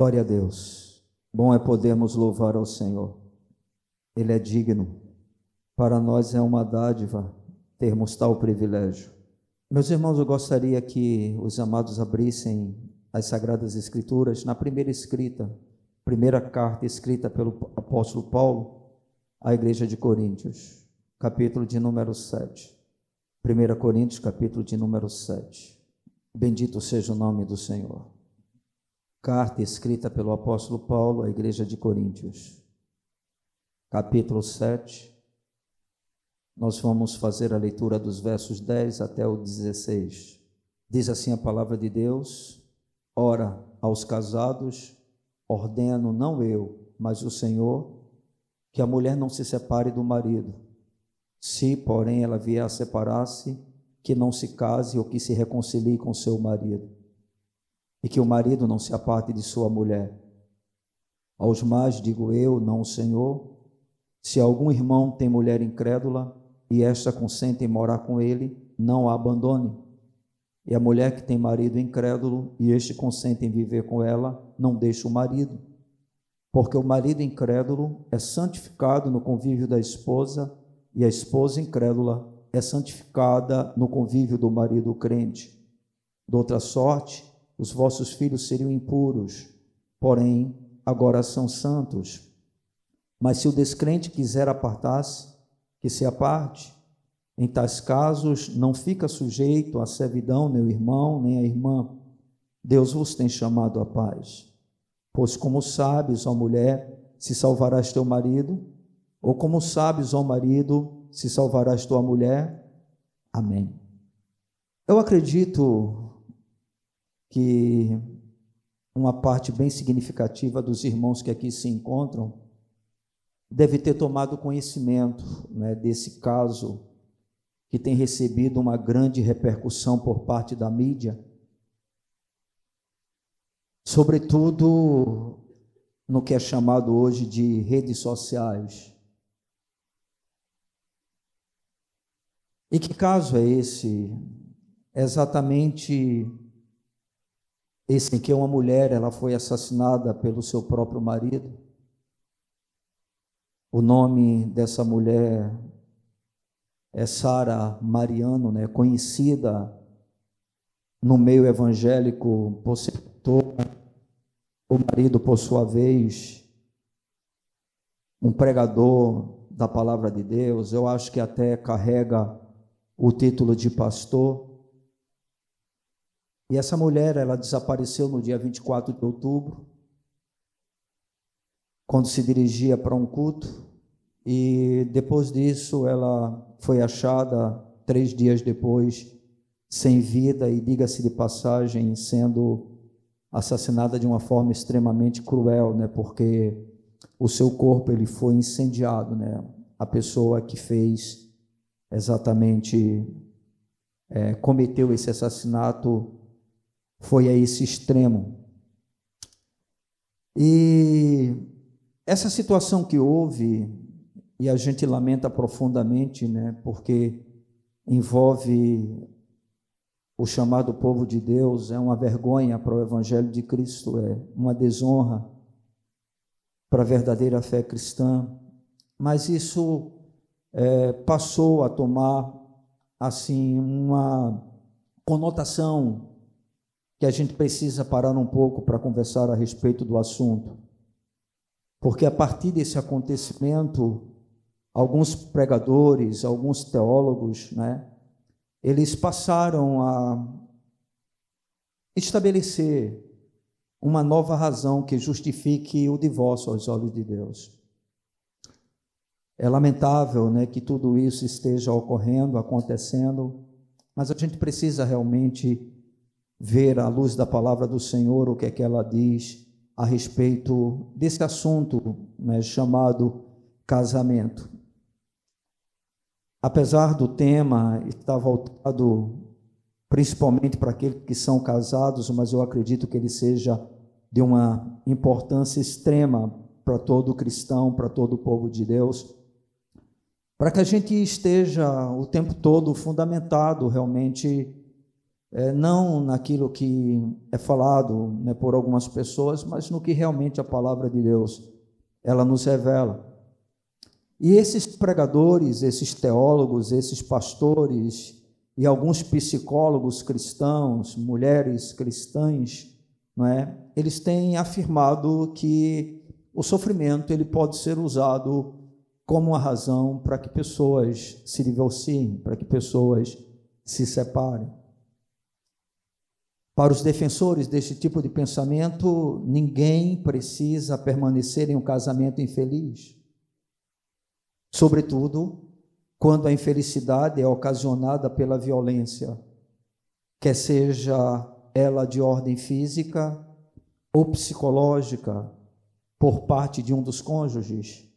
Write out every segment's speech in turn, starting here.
Glória a Deus. Bom é podermos louvar ao Senhor. Ele é digno. Para nós é uma dádiva termos tal privilégio. Meus irmãos, eu gostaria que os amados abrissem as Sagradas Escrituras na primeira escrita, primeira carta escrita pelo apóstolo Paulo à igreja de Coríntios, capítulo de número 7. 1 Coríntios, capítulo de número 7. Bendito seja o nome do Senhor. Carta escrita pelo apóstolo Paulo à igreja de Coríntios, capítulo 7. Nós vamos fazer a leitura dos versos 10 até o 16. Diz assim a palavra de Deus: Ora, aos casados, ordeno não eu, mas o Senhor, que a mulher não se separe do marido. Se, porém, ela vier a separar-se, que não se case ou que se reconcilie com seu marido, e que o marido não se aparte de sua mulher. Aos mais digo eu, não o Senhor, se algum irmão tem mulher incrédula e esta consente em morar com ele, não a abandone. E a mulher que tem marido incrédulo e este consente em viver com ela, não deixe o marido. Porque o marido incrédulo é santificado no convívio da esposa e a esposa incrédula é santificada no convívio do marido crente. De outra sorte, os vossos filhos seriam impuros, porém agora são santos. Mas se o descrente quiser apartar-se, que se aparte. Em tais casos, não fica sujeito à servidão nem o irmão, nem a irmã. Deus vos tem chamado à paz. Pois como sabes, ó mulher, se salvarás teu marido, ou como sabes, ó marido, se salvarás tua mulher. Amém. Eu acredito que uma parte bem significativa dos irmãos que aqui se encontram deve ter tomado conhecimento né, desse caso que tem recebido uma grande repercussão por parte da mídia, sobretudo no que é chamado hoje de redes sociais. E que caso é esse? Exatamente em que uma mulher ela foi assassinada pelo seu próprio marido. O nome dessa mulher é Sara Mariano, né, conhecida no meio evangélico por ser o marido, por sua vez, um pregador da palavra de Deus, eu acho que até carrega o título de pastor. E essa mulher, ela desapareceu no dia 24 de outubro, quando se dirigia para um culto, e depois disso ela foi achada três dias depois, sem vida, e diga-se de passagem, sendo assassinada de uma forma extremamente cruel, né? Porque o seu corpo ele foi incendiado, né? A pessoa que fez exatamente é, cometeu esse assassinato foi a esse extremo. E essa situação que houve, e a gente lamenta profundamente, né, porque envolve o chamado povo de Deus, é uma vergonha para o Evangelho de Cristo, é uma desonra para a verdadeira fé cristã, mas isso é, passou a tomar assim uma conotação que a gente precisa parar um pouco para conversar a respeito do assunto. Porque a partir desse acontecimento, alguns pregadores, alguns teólogos, né, eles passaram a estabelecer uma nova razão que justifique o divórcio aos olhos de Deus. É lamentável né, que tudo isso esteja ocorrendo, acontecendo, mas a gente precisa realmente ver à luz da palavra do Senhor o que é que ela diz a respeito desse assunto né, chamado casamento. Apesar do tema estar voltado principalmente para aqueles que são casados, mas eu acredito que ele seja de uma importância extrema para todo cristão, para todo o povo de Deus para que a gente esteja o tempo todo fundamentado realmente é, não naquilo que é falado né, por algumas pessoas, mas no que realmente a palavra de Deus ela nos revela. E esses pregadores, esses teólogos, esses pastores e alguns psicólogos cristãos, mulheres cristãs, não é? Eles têm afirmado que o sofrimento ele pode ser usado como uma razão para que pessoas se divorciem, para que pessoas se separem. Para os defensores desse tipo de pensamento, ninguém precisa permanecer em um casamento infeliz. Sobretudo quando a infelicidade é ocasionada pela violência, quer seja ela de ordem física ou psicológica, por parte de um dos cônjuges,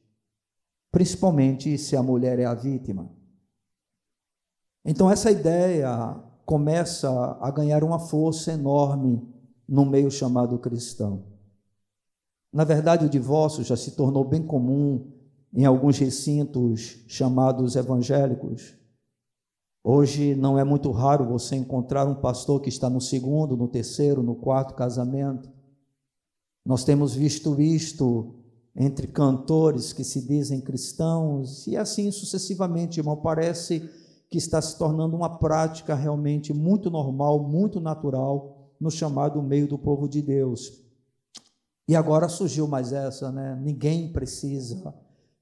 principalmente se a mulher é a vítima. Então, essa ideia começa a ganhar uma força enorme no meio chamado cristão. Na verdade, o divórcio já se tornou bem comum em alguns recintos chamados evangélicos. Hoje não é muito raro você encontrar um pastor que está no segundo, no terceiro, no quarto casamento. Nós temos visto isto entre cantores que se dizem cristãos e assim sucessivamente, irmão. Parece que está se tornando uma prática realmente muito normal, muito natural no chamado meio do povo de Deus. E agora surgiu mais essa, né? Ninguém precisa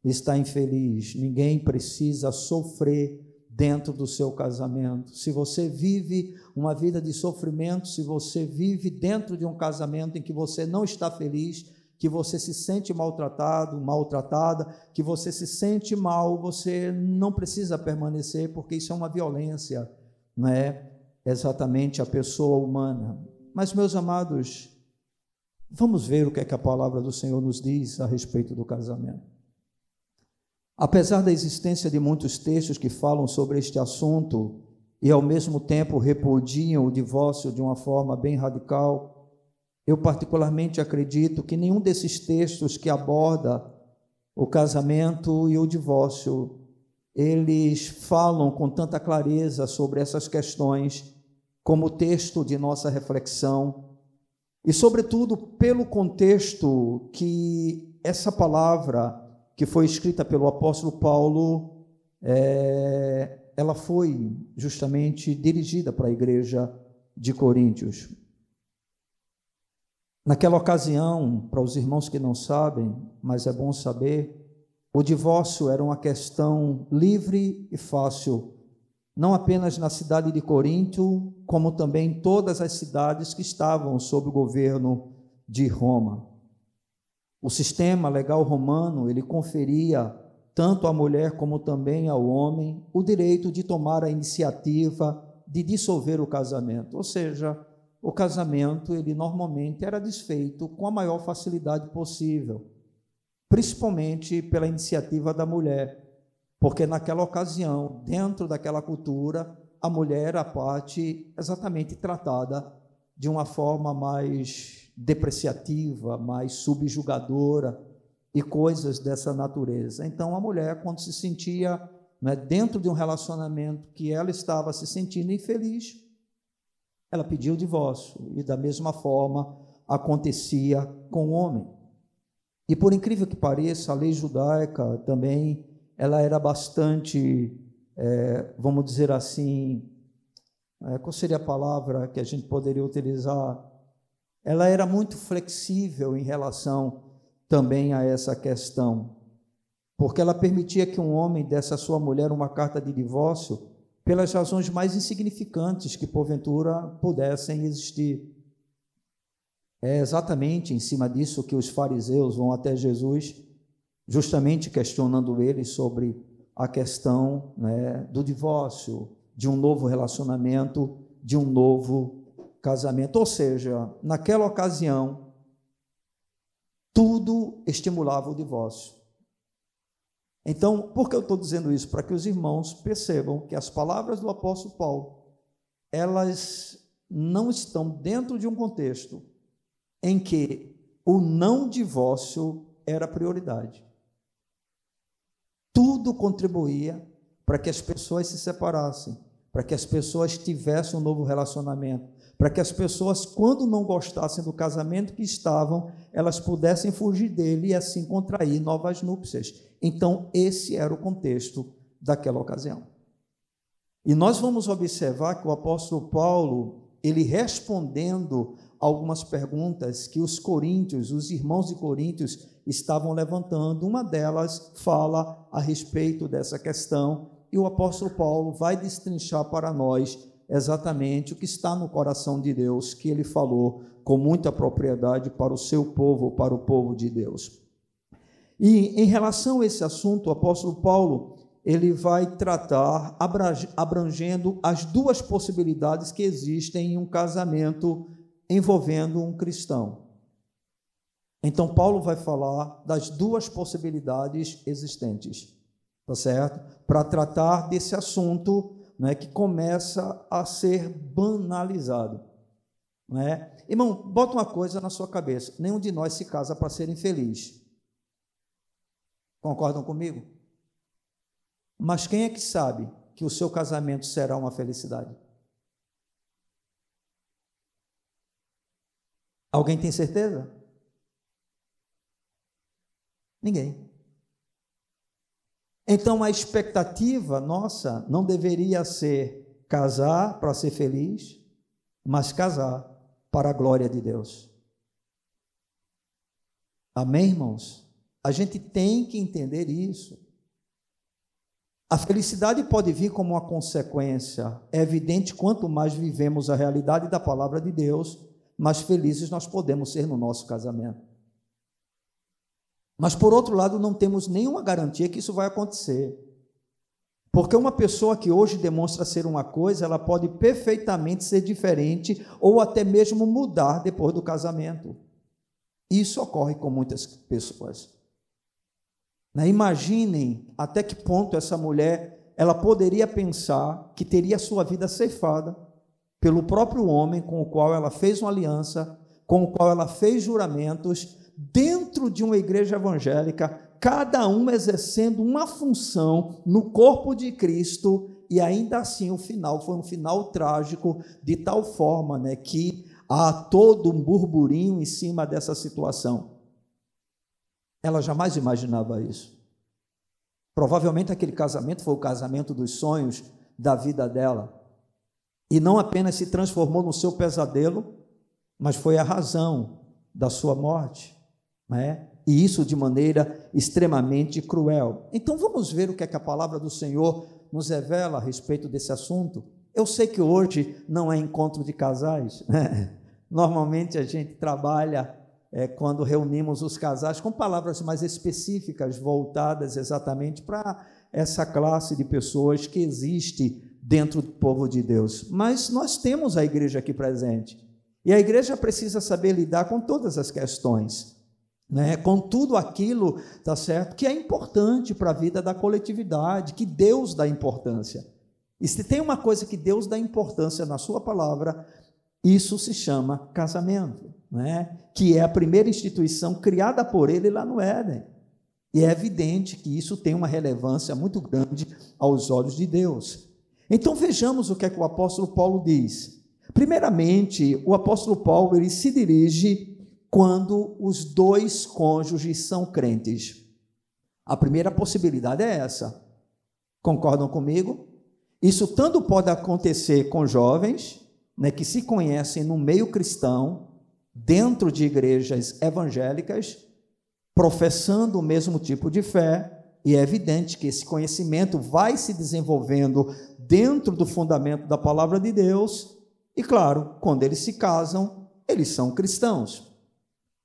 estar infeliz, ninguém precisa sofrer dentro do seu casamento. Se você vive uma vida de sofrimento, se você vive dentro de um casamento em que você não está feliz, que você se sente maltratado, maltratada, que você se sente mal, você não precisa permanecer, porque isso é uma violência, não é exatamente a pessoa humana. Mas, meus amados, vamos ver o que é que a palavra do Senhor nos diz a respeito do casamento. Apesar da existência de muitos textos que falam sobre este assunto e ao mesmo tempo repudiam o divórcio de uma forma bem radical, eu particularmente acredito que nenhum desses textos que aborda o casamento e o divórcio, eles falam com tanta clareza sobre essas questões como texto de nossa reflexão e sobretudo pelo contexto que essa palavra que foi escrita pelo apóstolo Paulo, é, ela foi justamente dirigida para a igreja de Coríntios. Naquela ocasião, para os irmãos que não sabem, mas é bom saber, o divórcio era uma questão livre e fácil, não apenas na cidade de Corinto, como também em todas as cidades que estavam sob o governo de Roma. O sistema legal romano, ele conferia tanto à mulher como também ao homem o direito de tomar a iniciativa de dissolver o casamento, ou seja, o casamento ele normalmente era desfeito com a maior facilidade possível, principalmente pela iniciativa da mulher, porque naquela ocasião, dentro daquela cultura, a mulher era a parte exatamente tratada de uma forma mais depreciativa, mais subjugadora e coisas dessa natureza. Então a mulher, quando se sentia né, dentro de um relacionamento que ela estava se sentindo infeliz, ela pediu o divórcio, e da mesma forma acontecia com o homem. E por incrível que pareça, a lei judaica também ela era bastante, é, vamos dizer assim, é, qual seria a palavra que a gente poderia utilizar? Ela era muito flexível em relação também a essa questão, porque ela permitia que um homem desse à sua mulher uma carta de divórcio pelas razões mais insignificantes que porventura pudessem existir. É exatamente em cima disso que os fariseus vão até Jesus, justamente questionando ele sobre a questão né, do divórcio, de um novo relacionamento, de um novo casamento. Ou seja, naquela ocasião, tudo estimulava o divórcio. Então, por que eu estou dizendo isso? Para que os irmãos percebam que as palavras do apóstolo Paulo, elas não estão dentro de um contexto em que o não divórcio era prioridade. Tudo contribuía para que as pessoas se separassem, para que as pessoas tivessem um novo relacionamento, para que as pessoas, quando não gostassem do casamento que estavam, elas pudessem fugir dele e assim contrair novas núpcias. Então, esse era o contexto daquela ocasião. E nós vamos observar que o apóstolo Paulo, ele respondendo algumas perguntas que os coríntios, os irmãos de Coríntios, estavam levantando, uma delas fala a respeito dessa questão, e o apóstolo Paulo vai destrinchar para nós exatamente o que está no coração de Deus, que ele falou com muita propriedade para o seu povo, para o povo de Deus. E em relação a esse assunto, o apóstolo Paulo, ele vai tratar abrangendo as duas possibilidades que existem em um casamento envolvendo um cristão. Então, Paulo vai falar das duas possibilidades existentes, tá certo? Para tratar desse assunto né, que começa a ser banalizado. Né? Irmão, bota uma coisa na sua cabeça: nenhum de nós se casa para ser infeliz. Concordam comigo? Mas quem é que sabe que o seu casamento será uma felicidade? Alguém tem certeza? Ninguém. Então a expectativa nossa não deveria ser casar para ser feliz, mas casar para a glória de Deus. Amém, irmãos? A gente tem que entender isso. A felicidade pode vir como uma consequência. É evidente quanto mais vivemos a realidade da palavra de Deus, mais felizes nós podemos ser no nosso casamento. Mas, por outro lado, não temos nenhuma garantia que isso vai acontecer. Porque uma pessoa que hoje demonstra ser uma coisa, ela pode perfeitamente ser diferente ou até mesmo mudar depois do casamento. Isso ocorre com muitas pessoas. Né? Imaginem até que ponto essa mulher ela poderia pensar que teria sua vida ceifada pelo próprio homem com o qual ela fez uma aliança, com o qual ela fez juramentos, dentro de uma igreja evangélica, cada um exercendo uma função no corpo de Cristo, e ainda assim o final foi um final trágico, de tal forma né, que há todo um burburinho em cima dessa situação. Ela jamais imaginava isso. Provavelmente aquele casamento foi o casamento dos sonhos da vida dela e não apenas se transformou no seu pesadelo, mas foi a razão da sua morte, né? e isso de maneira extremamente cruel. Então vamos ver o que é que a palavra do Senhor nos revela a respeito desse assunto. Eu sei que hoje não é encontro de casais, né? normalmente a gente trabalha é, quando reunimos os casais com palavras mais específicas, voltadas exatamente para essa classe de pessoas que existe dentro do povo de Deus. Mas nós temos a igreja aqui presente. E a igreja precisa saber lidar com todas as questões, né? com tudo aquilo, tá certo, que é importante para a vida da coletividade, que Deus dá importância. E se tem uma coisa que Deus dá importância na sua palavra, isso se chama casamento, né? que é a primeira instituição criada por ele lá no Éden. E é evidente que isso tem uma relevância muito grande aos olhos de Deus. Então vejamos o que é que o apóstolo Paulo diz. Primeiramente, o apóstolo Paulo ele se dirige quando os dois cônjuges são crentes. A primeira possibilidade é essa. Concordam comigo? Isso tanto pode acontecer com jovens, né, que se conhecem no meio cristão, dentro de igrejas evangélicas, professando o mesmo tipo de fé, e é evidente que esse conhecimento vai se desenvolvendo dentro do fundamento da palavra de Deus, e claro, quando eles se casam, eles são cristãos.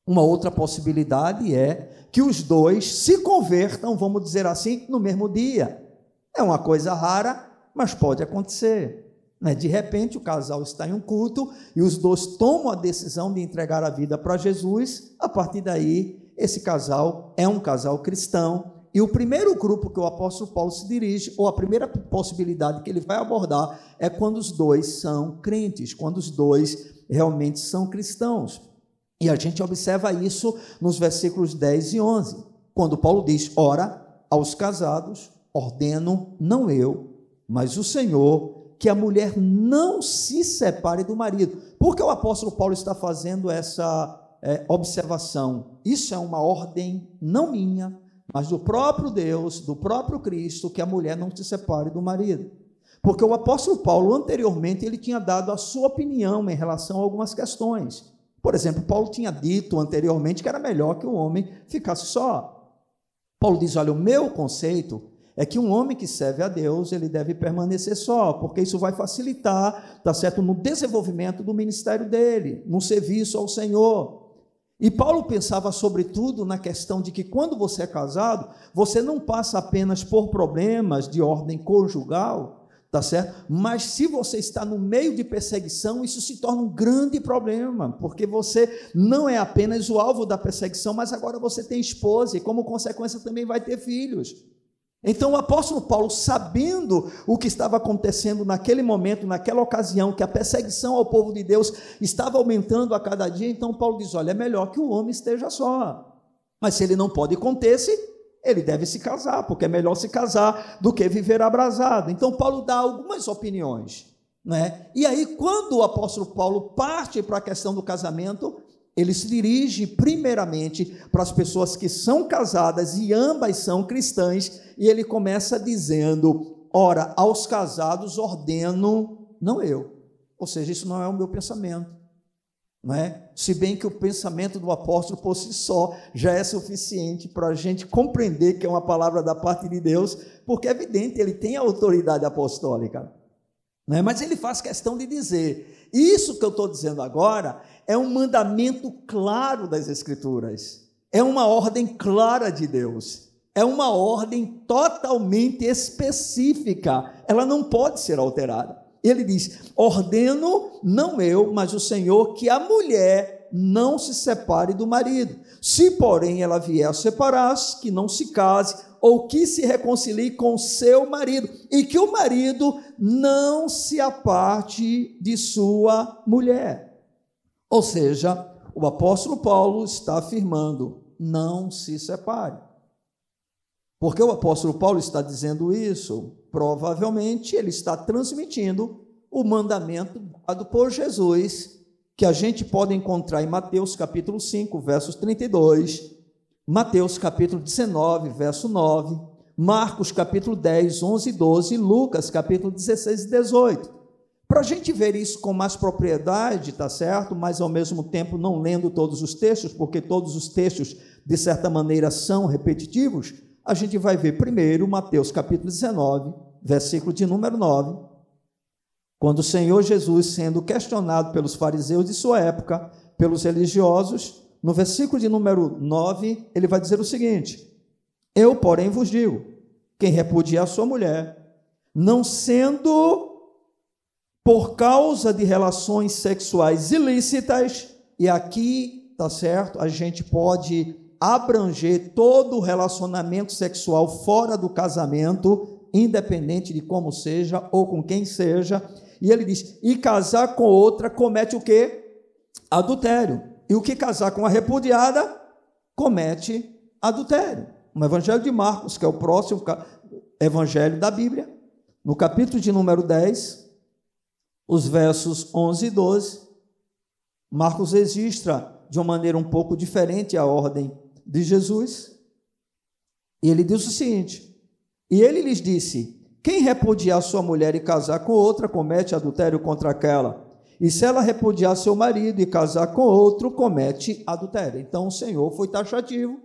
Uma outra possibilidade é que os dois se convertam, vamos dizer assim, no mesmo dia. É uma coisa rara, mas pode acontecer. Né? De repente, o casal está em um culto e os dois tomam a decisão de entregar a vida para Jesus. A partir daí, esse casal é um casal cristão e o primeiro grupo que o apóstolo Paulo se dirige, ou a primeira possibilidade que ele vai abordar, é quando os dois são crentes, quando os dois realmente são cristãos. E a gente observa isso nos versículos 10 e 11, quando Paulo diz: Ora, aos casados ordeno, não eu, mas o Senhor, que a mulher não se separe do marido. Por que o apóstolo Paulo está fazendo essa é, observação? Isso é uma ordem não minha, mas do próprio Deus, do próprio Cristo, que a mulher não se separe do marido. Porque o apóstolo Paulo, anteriormente, ele tinha dado a sua opinião em relação a algumas questões. Por exemplo, Paulo tinha dito anteriormente que era melhor que o homem ficasse só. Paulo diz: olha, o meu conceito é que um homem que serve a Deus, ele deve permanecer só, porque isso vai facilitar, tá certo, no desenvolvimento do ministério dele, no serviço ao Senhor. E Paulo pensava sobretudo na questão de que quando você é casado, você não passa apenas por problemas de ordem conjugal, tá certo? Mas se você está no meio de perseguição, isso se torna um grande problema, porque você não é apenas o alvo da perseguição, mas agora você tem esposa e como consequência também vai ter filhos. Então o apóstolo Paulo, sabendo o que estava acontecendo naquele momento, naquela ocasião, que a perseguição ao povo de Deus estava aumentando a cada dia, então Paulo diz: olha, é melhor que o homem esteja só. Mas se ele não pode conter-se, ele deve se casar, porque é melhor se casar do que viver abrasado. Então Paulo dá algumas opiniões. Né? E aí, quando o apóstolo Paulo parte para a questão do casamento, ele se dirige primeiramente para as pessoas que são casadas e ambas são cristãs, e ele começa dizendo: Ora, aos casados ordeno, não eu. Ou seja, isso não é o meu pensamento. É? Se bem que o pensamento do apóstolo por si só já é suficiente para a gente compreender que é uma palavra da parte de Deus, porque é evidente, ele tem a autoridade apostólica. É? Mas ele faz questão de dizer: Isso que eu estou dizendo agora é um mandamento claro das Escrituras, é uma ordem clara de Deus, é uma ordem totalmente específica, ela não pode ser alterada. Ele diz: ordeno, não eu, mas o Senhor, que a mulher não se separe do marido. Se, porém, ela vier a separar-se, que não se case, ou que se reconcilie com seu marido, e que o marido não se aparte de sua mulher. Ou seja, o apóstolo Paulo está afirmando: não se separe. Porque o apóstolo Paulo está dizendo isso? Provavelmente ele está transmitindo o mandamento dado por Jesus, que a gente pode encontrar em Mateus capítulo 5, versos 32, Mateus capítulo 19, verso 9, Marcos capítulo 10, 11 e 12, Lucas capítulo 16 e 18. Para a gente ver isso com mais propriedade, tá certo? Mas ao mesmo tempo não lendo todos os textos, porque todos os textos, de certa maneira, são repetitivos, a gente vai ver primeiro Mateus capítulo 19, versículo de número 9, quando o Senhor Jesus, sendo questionado pelos fariseus de sua época, pelos religiosos, no versículo de número 9, ele vai dizer o seguinte: Eu, porém, vos digo: quem repudia a sua mulher, não sendo por causa de relações sexuais ilícitas, e aqui, tá certo, a gente pode abranger todo o relacionamento sexual fora do casamento, independente de como seja ou com quem seja. E ele diz: "E casar com outra comete o quê? Adultério. E o que casar com a repudiada comete adultério." No Evangelho de Marcos, que é o próximo evangelho da Bíblia, no capítulo de número 10, os versos 11 e 12, Marcos registra de uma maneira um pouco diferente a ordem de Jesus. E ele diz o seguinte: E ele lhes disse: Quem repudiar sua mulher e casar com outra, comete adultério contra aquela. E se ela repudiar seu marido e casar com outro, comete adultério. Então o Senhor foi taxativo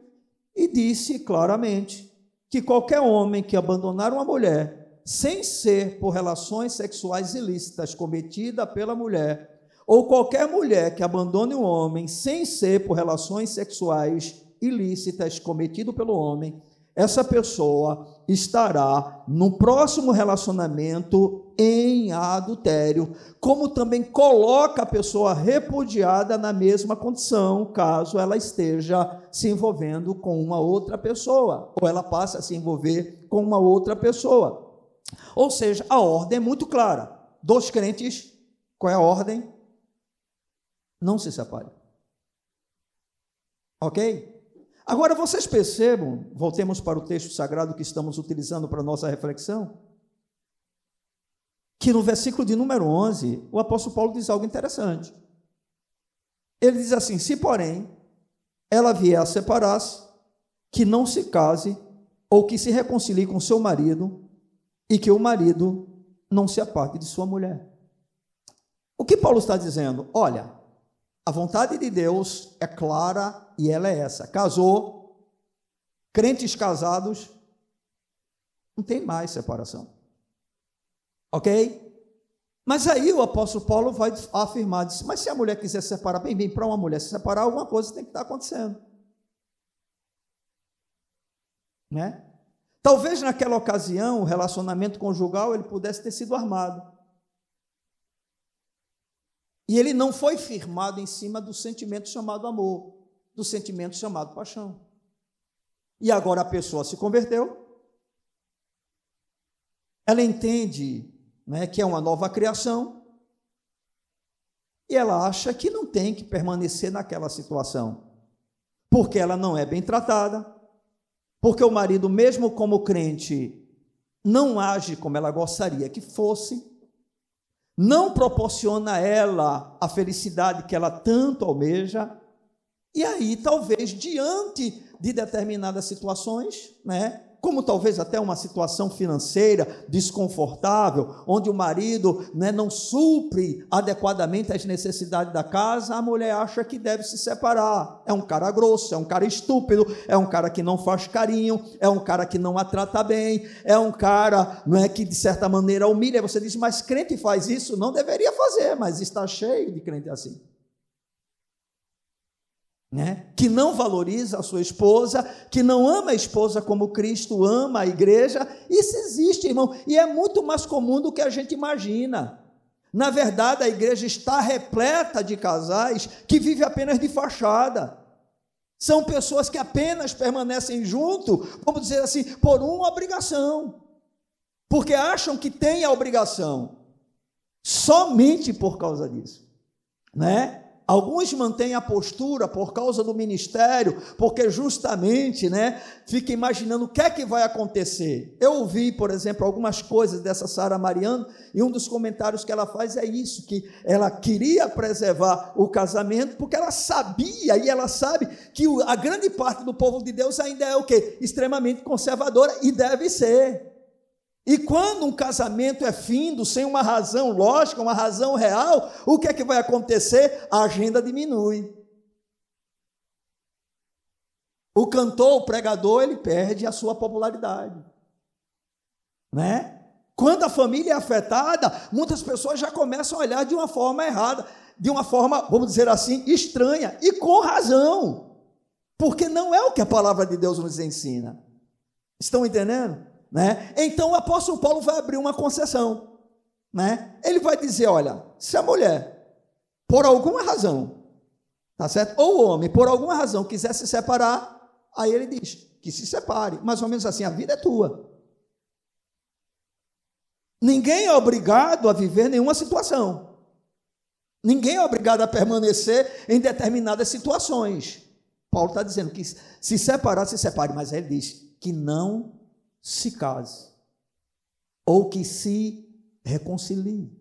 e disse claramente que qualquer homem que abandonar uma mulher sem ser por relações sexuais ilícitas cometida pela mulher, ou qualquer mulher que abandone o homem sem ser por relações sexuais ilícitas cometido pelo homem, essa pessoa estará no próximo relacionamento em adultério, como também coloca a pessoa repudiada na mesma condição, caso ela esteja se envolvendo com uma outra pessoa, ou ela passe a se envolver com uma outra pessoa. Ou seja, a ordem é muito clara. Dos crentes, qual é a ordem? Não se separe. Ok? Agora vocês percebam, voltemos para o texto sagrado que estamos utilizando para nossa reflexão, que no versículo de número 11, o apóstolo Paulo diz algo interessante. Ele diz assim: Se, porém, ela vier a separar-se, que não se case ou que se reconcilie com seu marido e que o marido não se aparte de sua mulher. O que Paulo está dizendo? Olha, a vontade de Deus é clara e ela é essa: casou, crentes casados, não tem mais separação. Ok? Mas aí o apóstolo Paulo vai afirmar, diz, mas se a mulher quiser se separar, bem, bem, para uma mulher se separar, alguma coisa tem que estar acontecendo. Né? Talvez naquela ocasião o relacionamento conjugal ele pudesse ter sido armado. E ele não foi firmado em cima do sentimento chamado amor, do sentimento chamado paixão. E agora a pessoa se converteu, ela entende né, que é uma nova criação, e ela acha que não tem que permanecer naquela situação, porque ela não é bem tratada, porque o marido, mesmo como crente, não age como ela gostaria que fosse, não proporciona a ela a felicidade que ela tanto almeja, e aí talvez diante de determinadas situações, né, como talvez até uma situação financeira desconfortável, onde o marido né, não supre adequadamente as necessidades da casa, a mulher acha que deve se separar. É um cara grosso, é um cara estúpido, é um cara que não faz carinho, é um cara que não a trata bem, é um cara não é, que de certa maneira humilha. Você diz, mas crente faz isso? Não deveria fazer, mas está cheio de crente assim né? que não valoriza a sua esposa, que não ama a esposa como Cristo ama a igreja. Isso existe, irmão, e é muito mais comum do que a gente imagina. Na verdade, a igreja está repleta de casais que vivem apenas de fachada. São pessoas que apenas permanecem junto, vamos dizer assim, por uma obrigação. Porque acham que têm a obrigação. Somente por causa disso. Né? Alguns mantêm a postura por causa do ministério, porque justamente, né, fica imaginando o que é que vai acontecer. Eu ouvi, por exemplo, algumas coisas dessa Sara Mariano, e um dos comentários que ela faz é isso, que ela queria preservar o casamento, porque ela sabia e ela sabe que a grande parte do povo de Deus ainda é o quê? Extremamente conservadora e deve ser. E quando um casamento é findo, sem uma razão lógica, uma razão real, o que é que vai acontecer? A agenda diminui. O cantor, o pregador, ele perde a sua popularidade. Né? Quando a família é afetada, muitas pessoas já começam a olhar de uma forma errada, de uma forma, vamos dizer assim, estranha, e com razão. Porque não é o que a palavra de Deus nos ensina. Estão entendendo? Né? Então o apóstolo Paulo vai abrir uma concessão. Né? Ele vai dizer: olha, se a mulher, por alguma razão, tá certo? Ou o homem, por alguma razão, quiser se separar, aí ele diz que se separe. Mais ou menos assim, a vida é tua. Ninguém é obrigado a viver nenhuma situação. Ninguém é obrigado a permanecer em determinadas situações. Paulo está dizendo que se separar, se separe, mas ele diz que não se case ou que se reconcilie.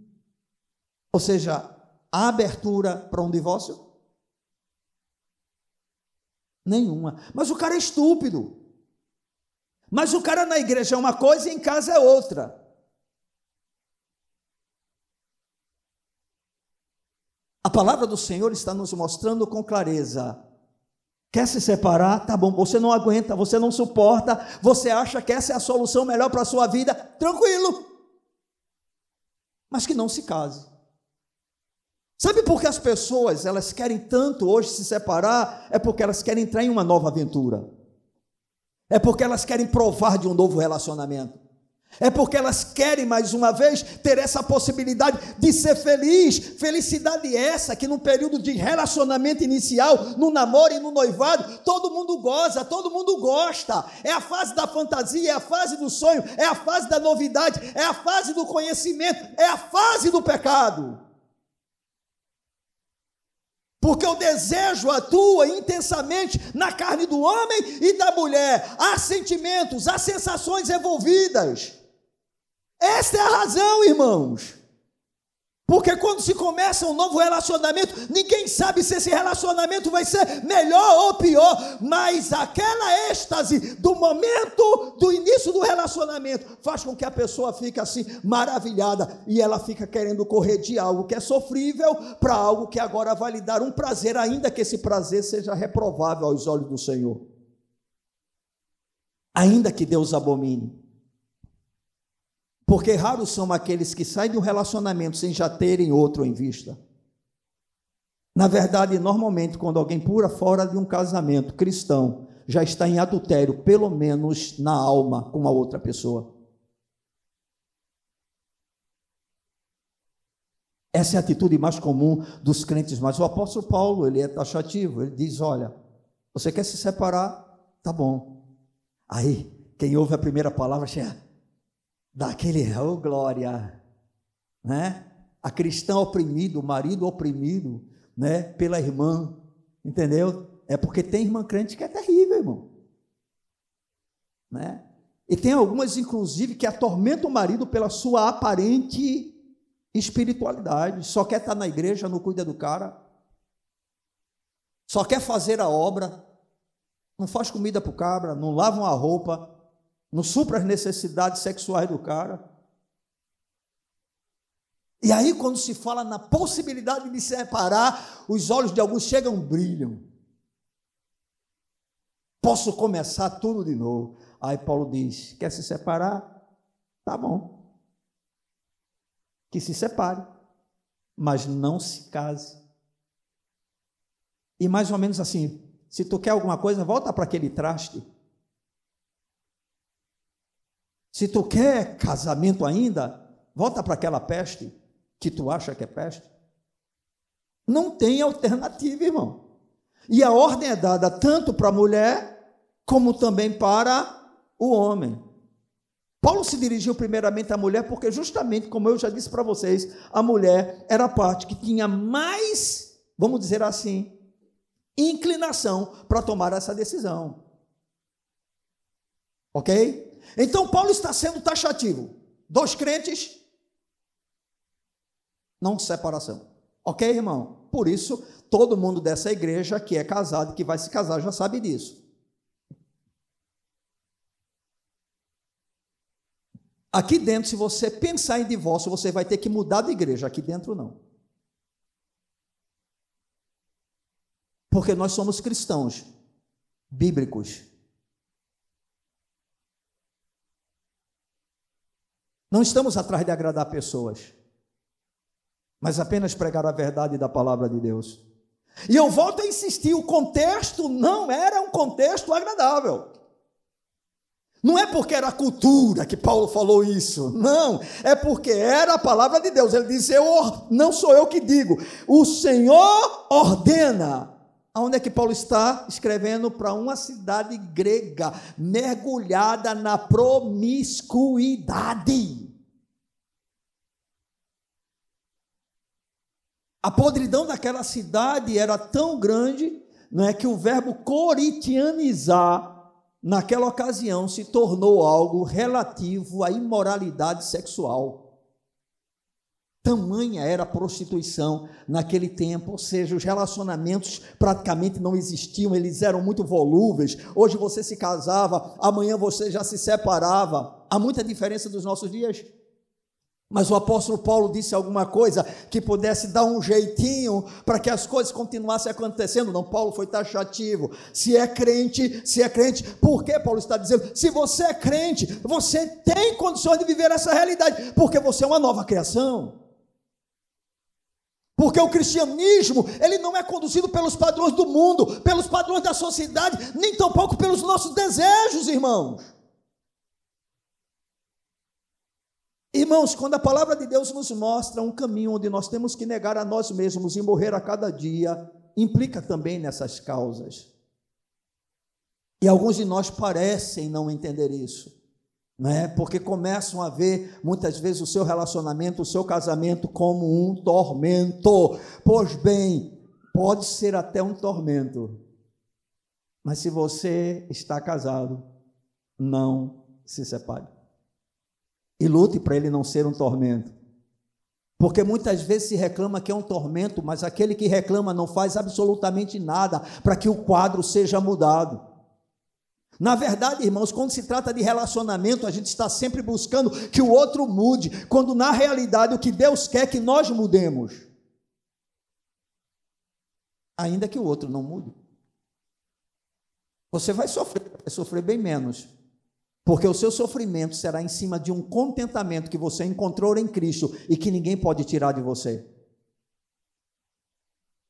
Ou seja, há abertura para um divórcio? Nenhuma. Mas o cara é estúpido. Mas o cara na igreja é uma coisa e em casa é outra. A palavra do Senhor está nos mostrando com clareza Quer se separar? Tá bom, você não aguenta, você não suporta, você acha que essa é a solução melhor para a sua vida? Tranquilo. Mas que não se case. Sabe por que as pessoas, elas querem tanto hoje se separar? É porque elas querem entrar em uma nova aventura. É porque elas querem provar de um novo relacionamento. É porque elas querem mais uma vez ter essa possibilidade de ser feliz. Felicidade essa que no período de relacionamento inicial, no namoro e no noivado, todo mundo goza, todo mundo gosta. É a fase da fantasia, é a fase do sonho, é a fase da novidade, é a fase do conhecimento, é a fase do pecado. Porque o desejo atua intensamente na carne do homem e da mulher. Há sentimentos, há sensações envolvidas. Esta é a razão, irmãos. Porque quando se começa um novo relacionamento, ninguém sabe se esse relacionamento vai ser melhor ou pior, mas aquela êxtase do momento do início do relacionamento faz com que a pessoa fique assim maravilhada e ela fica querendo correr de algo que é sofrível para algo que agora vai lhe dar um prazer, ainda que esse prazer seja reprovável aos olhos do Senhor. Ainda que Deus abomine. Porque raros são aqueles que saem de um relacionamento sem já terem outro em vista. Na verdade, normalmente, quando alguém pura fora de um casamento cristão, já está em adultério, pelo menos na alma, com a outra pessoa. Essa é a atitude mais comum dos crentes, mas o apóstolo Paulo, ele é taxativo, ele diz: olha, você quer se separar? Tá bom. Aí, quem ouve a primeira palavra, chega daquele, oh glória, né? A cristã oprimida, o marido oprimido, né? Pela irmã, entendeu? É porque tem irmã crente que é terrível, irmão, né? E tem algumas, inclusive, que atormentam o marido pela sua aparente espiritualidade. Só quer estar na igreja, não cuida do cara. Só quer fazer a obra. Não faz comida para o cabra, não lava uma roupa, não supra as necessidades sexuais do cara. E aí, quando se fala na possibilidade de separar, os olhos de alguns chegam, brilham. Posso começar tudo de novo. Aí Paulo diz: quer se separar? Tá bom. Que se separe, mas não se case. E mais ou menos assim: se tu quer alguma coisa, volta para aquele traste. Se tu quer casamento ainda, volta para aquela peste que tu acha que é peste. Não tem alternativa, irmão. E a ordem é dada tanto para a mulher, como também para o homem. Paulo se dirigiu primeiramente à mulher, porque, justamente como eu já disse para vocês, a mulher era a parte que tinha mais, vamos dizer assim, inclinação para tomar essa decisão. Ok? Então Paulo está sendo taxativo. Dois crentes, não separação. Ok, irmão? Por isso, todo mundo dessa igreja que é casado, que vai se casar, já sabe disso. Aqui dentro, se você pensar em divórcio, você vai ter que mudar de igreja. Aqui dentro, não. Porque nós somos cristãos bíblicos. Não estamos atrás de agradar pessoas, mas apenas pregar a verdade da palavra de Deus. E eu volto a insistir: o contexto não era um contexto agradável. Não é porque era a cultura que Paulo falou isso, não, é porque era a palavra de Deus. Ele disse: eu, Não sou eu que digo, o Senhor ordena. Aonde é que Paulo está escrevendo para uma cidade grega mergulhada na promiscuidade? A podridão daquela cidade era tão grande, não é que o verbo coritianizar naquela ocasião se tornou algo relativo à imoralidade sexual. Tamanha era a prostituição naquele tempo, ou seja, os relacionamentos praticamente não existiam, eles eram muito volúveis. Hoje você se casava, amanhã você já se separava. Há muita diferença dos nossos dias. Mas o apóstolo Paulo disse alguma coisa que pudesse dar um jeitinho para que as coisas continuassem acontecendo. Não, Paulo foi taxativo. Se é crente, se é crente, por que Paulo está dizendo? Se você é crente, você tem condições de viver essa realidade, porque você é uma nova criação. Porque o cristianismo, ele não é conduzido pelos padrões do mundo, pelos padrões da sociedade, nem tampouco pelos nossos desejos, irmãos. Irmãos, quando a palavra de Deus nos mostra um caminho onde nós temos que negar a nós mesmos e morrer a cada dia, implica também nessas causas. E alguns de nós parecem não entender isso né? porque começam a ver muitas vezes o seu relacionamento, o seu casamento como um tormento. Pois bem, pode ser até um tormento, mas se você está casado, não se separe. E lute para ele não ser um tormento. Porque muitas vezes se reclama que é um tormento, mas aquele que reclama não faz absolutamente nada para que o quadro seja mudado. Na verdade, irmãos, quando se trata de relacionamento, a gente está sempre buscando que o outro mude, quando na realidade o que Deus quer é que nós mudemos. Ainda que o outro não mude. Você vai sofrer, vai sofrer bem menos, porque o seu sofrimento será em cima de um contentamento que você encontrou em Cristo e que ninguém pode tirar de você.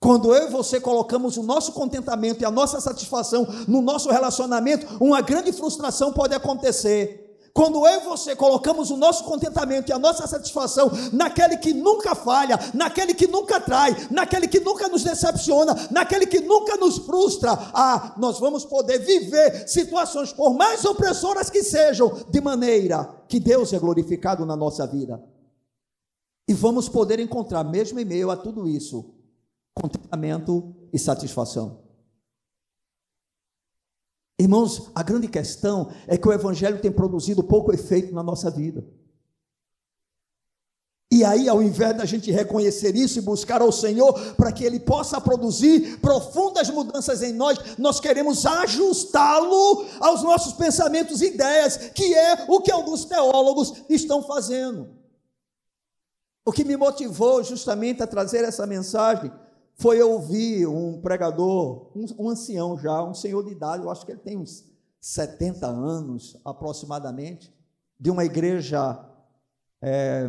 Quando eu e você colocamos o nosso contentamento e a nossa satisfação no nosso relacionamento, uma grande frustração pode acontecer. Quando eu e você colocamos o nosso contentamento e a nossa satisfação naquele que nunca falha, naquele que nunca trai, naquele que nunca nos decepciona, naquele que nunca nos frustra, ah, nós vamos poder viver situações, por mais opressoras que sejam, de maneira que Deus é glorificado na nossa vida. E vamos poder encontrar, mesmo em meio a tudo isso, contentamento e satisfação. Irmãos, a grande questão é que o Evangelho tem produzido pouco efeito na nossa vida. E aí, ao invés da gente reconhecer isso e buscar ao Senhor para que Ele possa produzir profundas mudanças em nós, nós queremos ajustá-lo aos nossos pensamentos e ideias, que é o que alguns teólogos estão fazendo. O que me motivou justamente a trazer essa mensagem foi ouvir um pregador, um, um, ancião já, um senhor de idade, eu acho que ele tem uns 70 anos aproximadamente, de uma igreja é,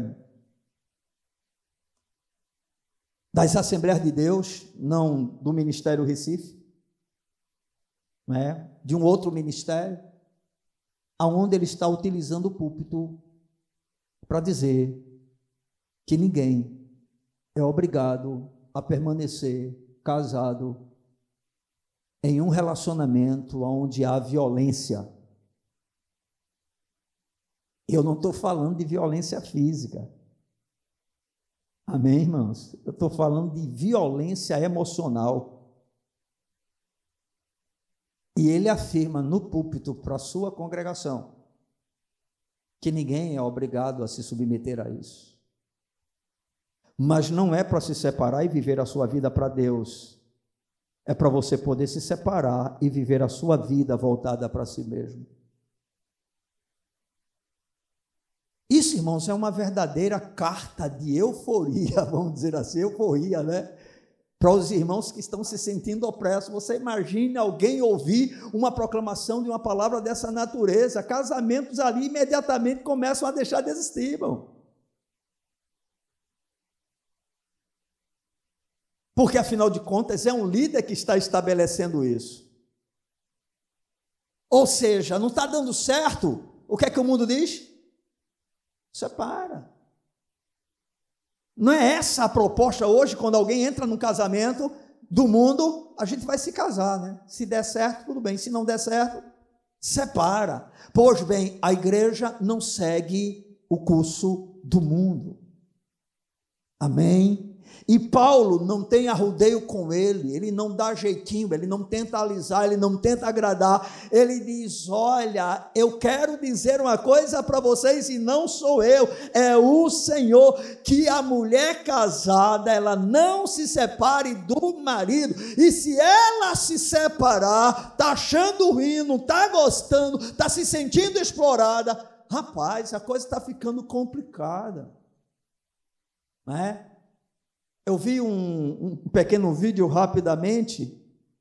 das Assembleias de Deus, não do Ministério Recife, né, de um outro ministério, aonde ele está utilizando o púlpito para dizer que ninguém é obrigado a permanecer casado em um relacionamento onde há violência. Eu não estou falando de violência física. Amém, irmãos? Eu estou falando de violência emocional. E ele afirma no púlpito para a sua congregação que ninguém é obrigado a se submeter a isso mas não é para se separar e viver a sua vida para Deus. É para você poder se separar e viver a sua vida voltada para si mesmo. Isso, irmãos, é uma verdadeira carta de euforia, vamos dizer assim, euforia, né? Para os irmãos que estão se sentindo opressos, você imagine alguém ouvir uma proclamação de uma palavra dessa natureza, casamentos ali imediatamente começam a deixar de existir, irmão. Porque afinal de contas é um líder que está estabelecendo isso. Ou seja, não está dando certo, o que é que o mundo diz? Separa. Não é essa a proposta hoje, quando alguém entra num casamento do mundo, a gente vai se casar, né? Se der certo, tudo bem. Se não der certo, separa. Pois bem, a igreja não segue o curso do mundo. Amém? E Paulo não tem arrudeio com ele, ele não dá jeitinho, ele não tenta alisar, ele não tenta agradar. Ele diz: Olha, eu quero dizer uma coisa para vocês e não sou eu, é o Senhor, que a mulher casada, ela não se separe do marido, e se ela se separar, está achando ruim, não está gostando, está se sentindo explorada, rapaz, a coisa está ficando complicada. Não é? Eu vi um, um pequeno vídeo rapidamente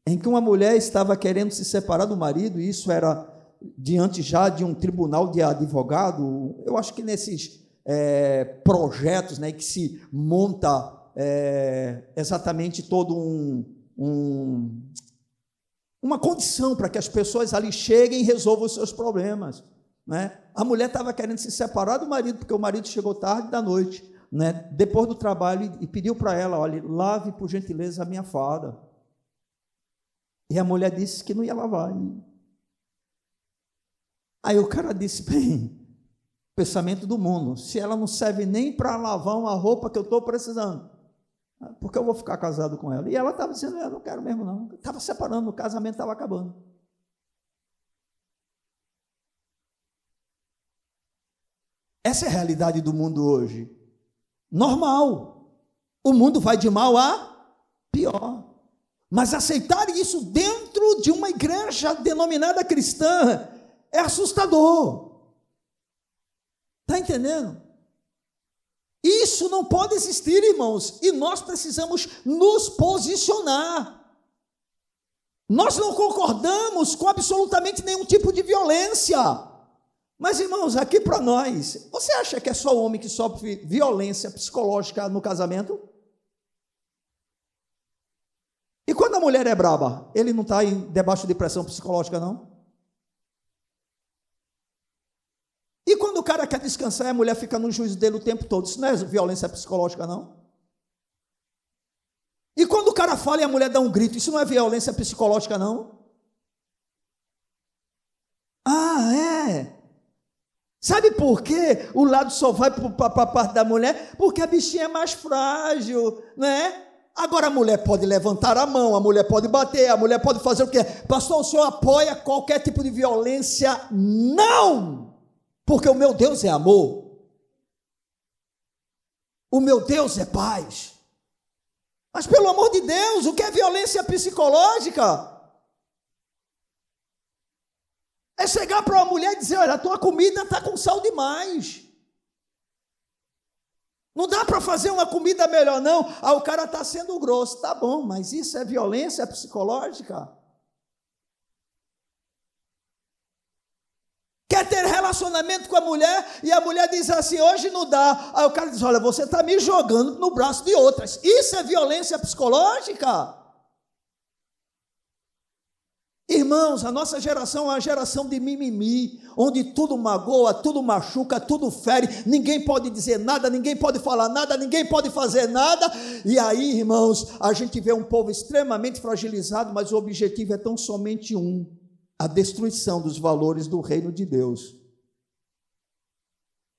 em que uma mulher estava querendo se separar do marido, e isso era diante já de um tribunal de advogado. Eu acho que nesses é, projetos né, que se monta é, exatamente todo um, um, uma condição para que as pessoas ali cheguem e resolvam os seus problemas. Né? A mulher estava querendo se separar do marido, porque o marido chegou tarde da noite né, depois do trabalho e pediu para ela: olha, lave por gentileza a minha fada. E a mulher disse que não ia lavar. Aí o cara disse: bem, pensamento do mundo, se ela não serve nem para lavar uma roupa que eu estou precisando, porque eu vou ficar casado com ela? E ela estava dizendo: eu não quero mesmo, não. Estava separando, o casamento estava acabando. Essa é a realidade do mundo hoje. Normal. O mundo vai de mal a pior. Mas aceitar isso dentro de uma igreja denominada cristã é assustador. Está entendendo? Isso não pode existir, irmãos, e nós precisamos nos posicionar. Nós não concordamos com absolutamente nenhum tipo de violência. Mas, irmãos, aqui para nós, você acha que é só o homem que sofre violência psicológica no casamento? E quando a mulher é braba, ele não está debaixo de pressão psicológica, não? E quando o cara quer descansar e a mulher fica no juízo dele o tempo todo, isso não é violência psicológica, não? E quando o cara fala e a mulher dá um grito, isso não é violência psicológica, não? Ah, é? Sabe por quê? O lado só vai para a parte da mulher? Porque a bichinha é mais frágil, né? Agora a mulher pode levantar a mão, a mulher pode bater, a mulher pode fazer o quê? Pastor, o senhor apoia qualquer tipo de violência? Não! Porque o meu Deus é amor. O meu Deus é paz. Mas pelo amor de Deus, o que é violência psicológica? É chegar para uma mulher e dizer: olha, a tua comida está com sal demais. Não dá para fazer uma comida melhor, não. Ah, o cara está sendo grosso. Tá bom, mas isso é violência psicológica? Quer ter relacionamento com a mulher e a mulher diz assim: hoje não dá. Aí o cara diz: olha, você está me jogando no braço de outras. Isso é violência psicológica? Irmãos, a nossa geração é uma geração de mimimi, onde tudo magoa, tudo machuca, tudo fere, ninguém pode dizer nada, ninguém pode falar nada, ninguém pode fazer nada. E aí, irmãos, a gente vê um povo extremamente fragilizado, mas o objetivo é tão somente um: a destruição dos valores do reino de Deus.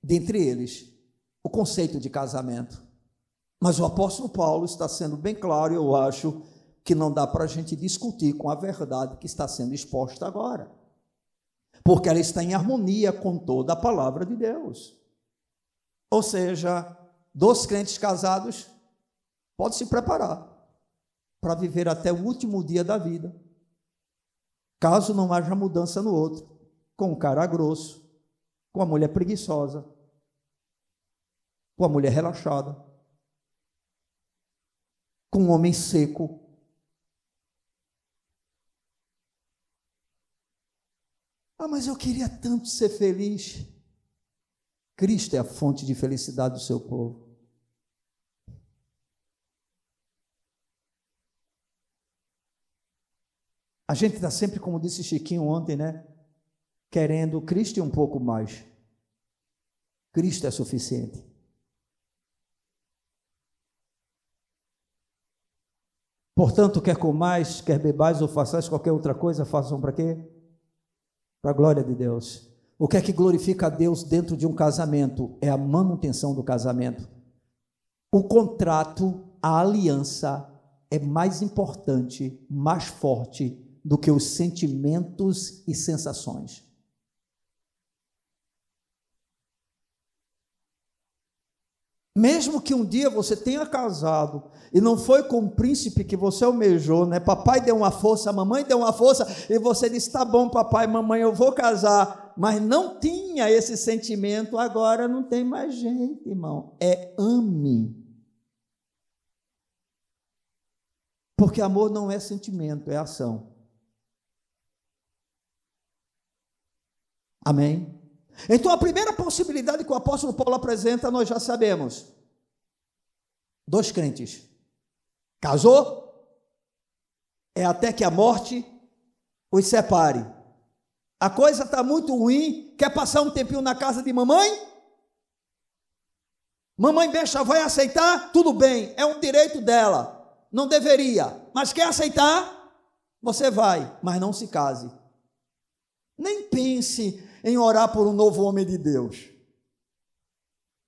Dentre eles, o conceito de casamento. Mas o apóstolo Paulo está sendo bem claro, eu acho, que não dá para a gente discutir com a verdade que está sendo exposta agora. Porque ela está em harmonia com toda a palavra de Deus. Ou seja, dos crentes casados, pode se preparar para viver até o último dia da vida caso não haja mudança no outro, com o cara grosso, com a mulher preguiçosa, com a mulher relaxada, com um homem seco. Ah, mas eu queria tanto ser feliz. Cristo é a fonte de felicidade do seu povo. A gente está sempre, como disse Chiquinho ontem, né? Querendo Cristo e um pouco mais. Cristo é suficiente. Portanto, quer comais, quer bebais ou façais qualquer outra coisa, façam para quê? Para a glória de Deus. O que é que glorifica a Deus dentro de um casamento? É a manutenção do casamento. O contrato, a aliança é mais importante, mais forte do que os sentimentos e sensações. Mesmo que um dia você tenha casado e não foi com o príncipe que você almejou, né? Papai deu uma força, mamãe deu uma força e você disse: "Tá bom, papai, mamãe, eu vou casar", mas não tinha esse sentimento, agora não tem mais jeito, irmão. É ame. Porque amor não é sentimento, é ação. Amém? Então a primeira possibilidade que o apóstolo Paulo apresenta, nós já sabemos. Dois crentes. Casou? É até que a morte os separe. A coisa está muito ruim. Quer passar um tempinho na casa de mamãe? Mamãe Bexa vai aceitar? Tudo bem, é um direito dela. Não deveria, mas quer aceitar? Você vai, mas não se case. Nem pense em orar por um novo homem de Deus.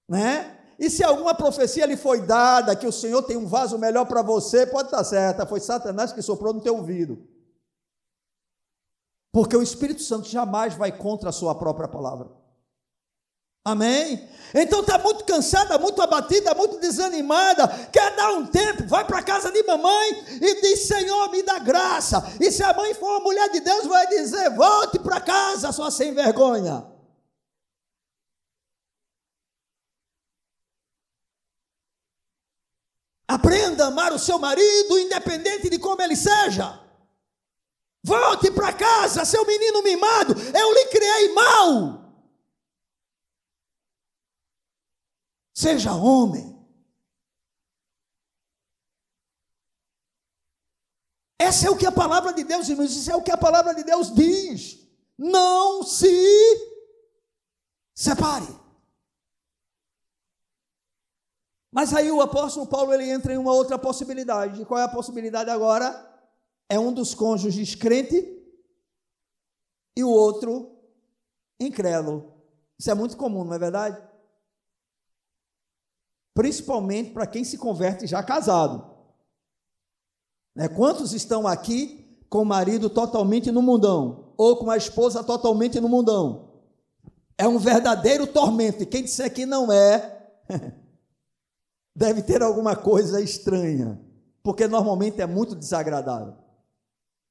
Né? E se alguma profecia lhe foi dada, que o Senhor tem um vaso melhor para você, pode estar certa, foi Satanás que soprou no teu ouvido. Porque o Espírito Santo jamais vai contra a sua própria palavra. Amém? Então está muito cansada, muito abatida, muito desanimada, quer dar um tempo, vai para a casa de mamãe e diz: Senhor, me dá graça. E se a mãe for uma mulher de Deus, vai dizer: volte para casa, sua sem vergonha. Aprenda a amar o seu marido, independente de como ele seja. Volte para casa, seu menino mimado. Eu lhe criei mal. Seja homem. Essa é o que a palavra de Deus, irmãos, isso é o que a palavra de Deus diz. Não se separe. Mas aí o apóstolo Paulo ele entra em uma outra possibilidade. Qual é a possibilidade agora? É um dos cônjuges crente e o outro incrédulo. Isso é muito comum, não é verdade? Principalmente para quem se converte já casado. Né? Quantos estão aqui com o marido totalmente no mundão? Ou com a esposa totalmente no mundão? É um verdadeiro tormento. E quem disser que não é, deve ter alguma coisa estranha. Porque normalmente é muito desagradável.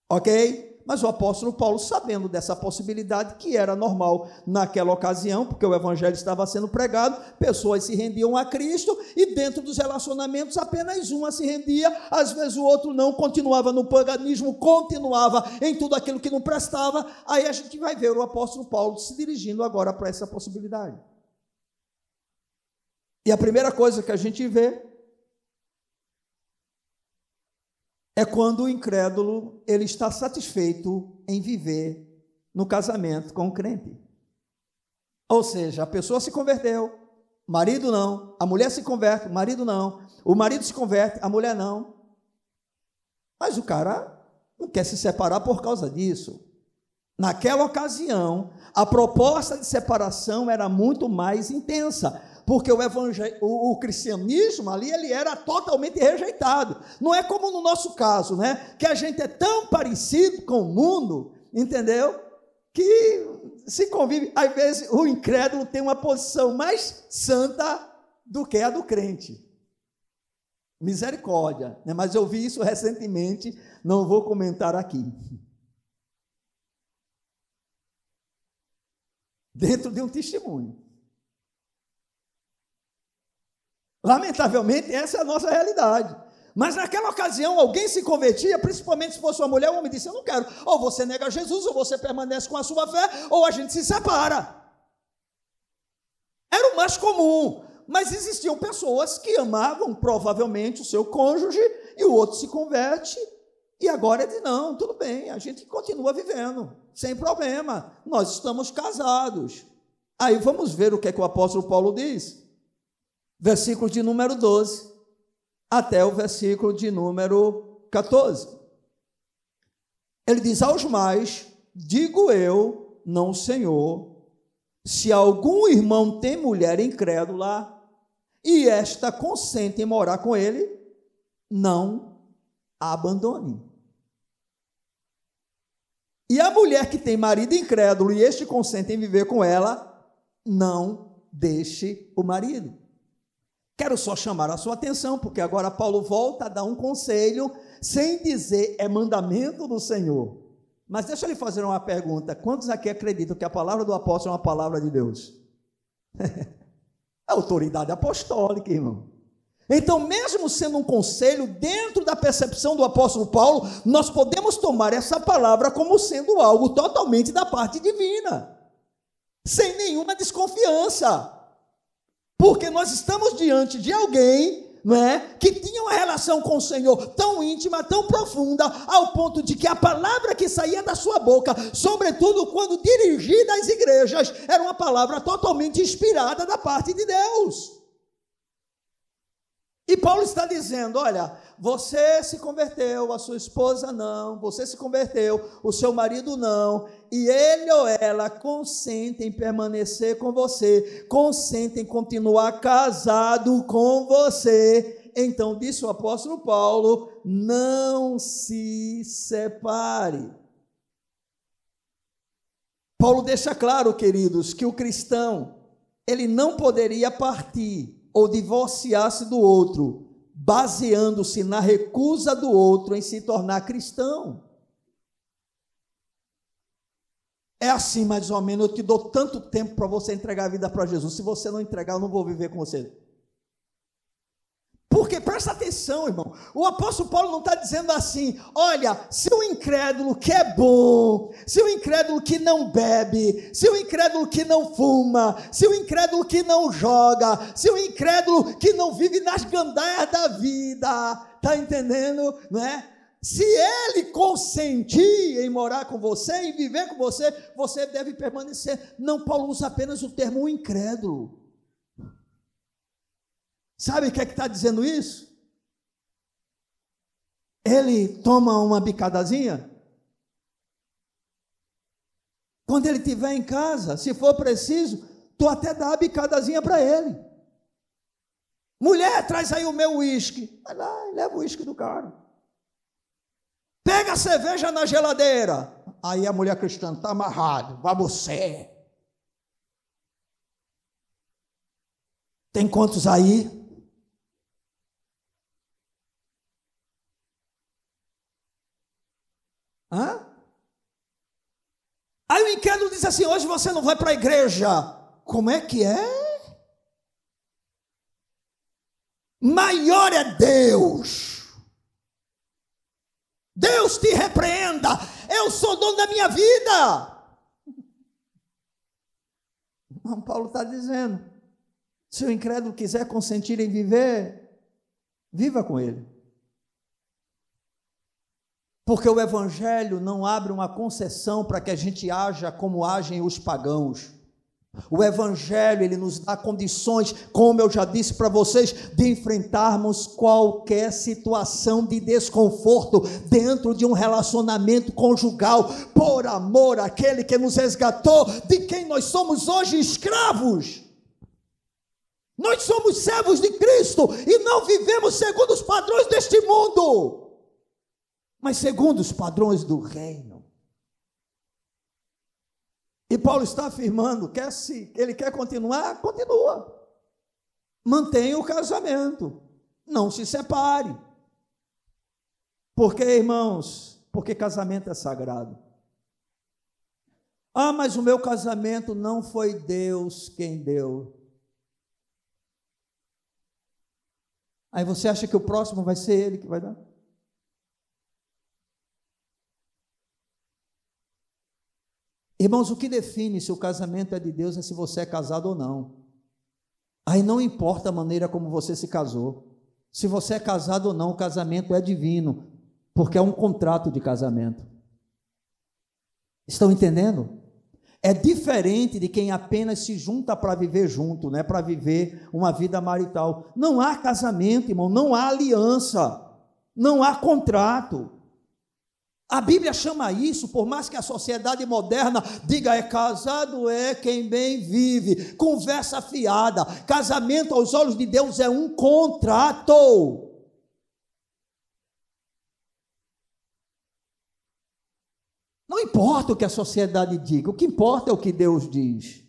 Ok? Mas o apóstolo Paulo, sabendo dessa possibilidade, que era normal naquela ocasião, porque o evangelho estava sendo pregado, pessoas se rendiam a Cristo e dentro dos relacionamentos apenas uma se rendia, às vezes o outro não, continuava no paganismo, continuava em tudo aquilo que não prestava. Aí a gente vai ver o apóstolo Paulo se dirigindo agora para essa possibilidade. E a primeira coisa que a gente vê é quando o incrédulo ele está satisfeito em viver no casamento com o crente. Ou seja, a pessoa se converteu, marido não, a mulher se converte, marido não, o marido se converte, a mulher não. Mas o cara não quer se separar por causa disso. Naquela ocasião, a proposta de separação era muito mais intensa porque o, o, o, cristianismo ali ele era totalmente rejeitado. Não é como no nosso caso, né? Que a gente é tão parecido com o mundo, entendeu? Que se convive. Às vezes o incrédulo tem uma posição mais santa do que a do crente. Misericórdia, né? mas eu vi isso recentemente, não vou comentar aqui. Dentro de um testemunho. Lamentavelmente, essa é a nossa realidade. Mas naquela ocasião, alguém se convertia, principalmente se fosse uma mulher, o homem disse: Eu não quero. Ou você nega Jesus, ou você permanece com a sua fé, ou a gente se separa. Era o mais comum. Mas existiam pessoas que amavam provavelmente o seu cônjuge e o outro se converte. E agora ele diz: Não, tudo bem, a gente continua vivendo, sem problema. Nós estamos casados. Aí vamos ver o que, é que o apóstolo Paulo diz versículo de número 12 até o versículo de número 14. Ele diz: Aos mais, digo eu, não Senhor, se algum irmão tem mulher incrédula e esta consente em morar com ele, não a abandone. E a mulher que tem marido incrédulo e este consente em viver com ela, não deixe o marido. Quero só chamar a sua atenção, porque agora Paulo volta a dar um conselho, sem dizer é mandamento do Senhor. Mas deixa eu lhe fazer uma pergunta: quantos aqui acreditam que a palavra do apóstolo é uma palavra de Deus? autoridade apostólica, irmão. Então, mesmo sendo um conselho, dentro da percepção do apóstolo Paulo, nós podemos tomar essa palavra como sendo algo totalmente da parte divina, sem nenhuma desconfiança. Porque nós estamos diante de alguém não é, que tinha uma relação com o Senhor tão íntima, tão profunda, ao ponto de que a palavra que saía da sua boca, sobretudo quando dirigida às igrejas, era uma palavra totalmente inspirada da parte de Deus. E Paulo está dizendo: olha, você se converteu, a sua esposa não, você se converteu, o seu marido não, e ele ou ela consentem permanecer com você, consentem continuar casado com você. Então, disse o apóstolo Paulo: não se separe. Paulo deixa claro, queridos, que o cristão ele não poderia partir ou divorciar-se do outro, baseando-se na recusa do outro em se tornar cristão. É assim, mais ou menos, eu te dou tanto tempo para você entregar a vida para Jesus. Se você não entregar, eu não vou viver com você. Porque presta atenção, irmão. O apóstolo Paulo não está dizendo assim: olha, se o incrédulo que é bom, se o incrédulo que não bebe, se o incrédulo que não fuma, se o incrédulo que não joga, se o incrédulo que não vive nas gandaias da vida, está entendendo? Não é? Se ele consentir em morar com você, em viver com você, você deve permanecer. Não, Paulo usa apenas o termo incrédulo. Sabe o que é que está dizendo isso? Ele toma uma bicadazinha. Quando ele estiver em casa, se for preciso, tu até dá a bicadazinha para ele. Mulher, traz aí o meu uísque. Vai lá, leva o uísque do cara. Pega a cerveja na geladeira. Aí a mulher cristã está amarrado. Vai você. Tem quantos aí? Hã? Aí o incrédulo diz assim: hoje você não vai para a igreja. Como é que é? Maior é Deus. Deus te repreenda. Eu sou dono da minha vida. Não, Paulo está dizendo: se o incrédulo quiser consentir em viver, viva com ele. Porque o Evangelho não abre uma concessão para que a gente haja como agem os pagãos. O Evangelho, ele nos dá condições, como eu já disse para vocês, de enfrentarmos qualquer situação de desconforto dentro de um relacionamento conjugal, por amor àquele que nos resgatou, de quem nós somos hoje escravos. Nós somos servos de Cristo e não vivemos segundo os padrões deste mundo mas segundo os padrões do reino. E Paulo está afirmando, quer se ele quer continuar, continua. Mantenha o casamento, não se separe. Porque, irmãos, porque casamento é sagrado. Ah, mas o meu casamento não foi Deus quem deu. Aí você acha que o próximo vai ser ele que vai dar? Irmãos, o que define se o casamento é de Deus é se você é casado ou não. Aí não importa a maneira como você se casou. Se você é casado ou não, o casamento é divino, porque é um contrato de casamento. Estão entendendo? É diferente de quem apenas se junta para viver junto, né? para viver uma vida marital. Não há casamento, irmão, não há aliança, não há contrato. A Bíblia chama isso, por mais que a sociedade moderna diga é casado é quem bem vive, conversa fiada. Casamento aos olhos de Deus é um contrato. Não importa o que a sociedade diga, o que importa é o que Deus diz.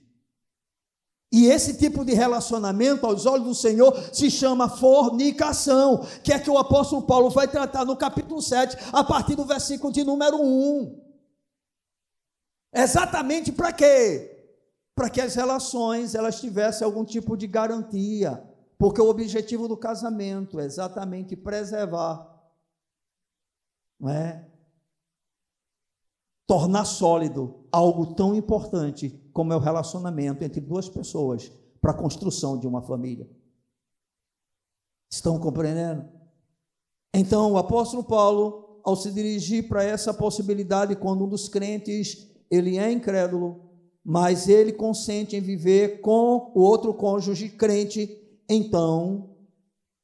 E esse tipo de relacionamento, aos olhos do Senhor, se chama fornicação, que é que o apóstolo Paulo vai tratar no capítulo 7, a partir do versículo de número 1. Exatamente para quê? Para que as relações elas tivessem algum tipo de garantia, porque o objetivo do casamento é exatamente preservar, não é? Tornar sólido algo tão importante como é o relacionamento entre duas pessoas para a construção de uma família. Estão compreendendo? Então, o apóstolo Paulo, ao se dirigir para essa possibilidade, quando um dos crentes ele é incrédulo, mas ele consente em viver com o outro cônjuge crente, então,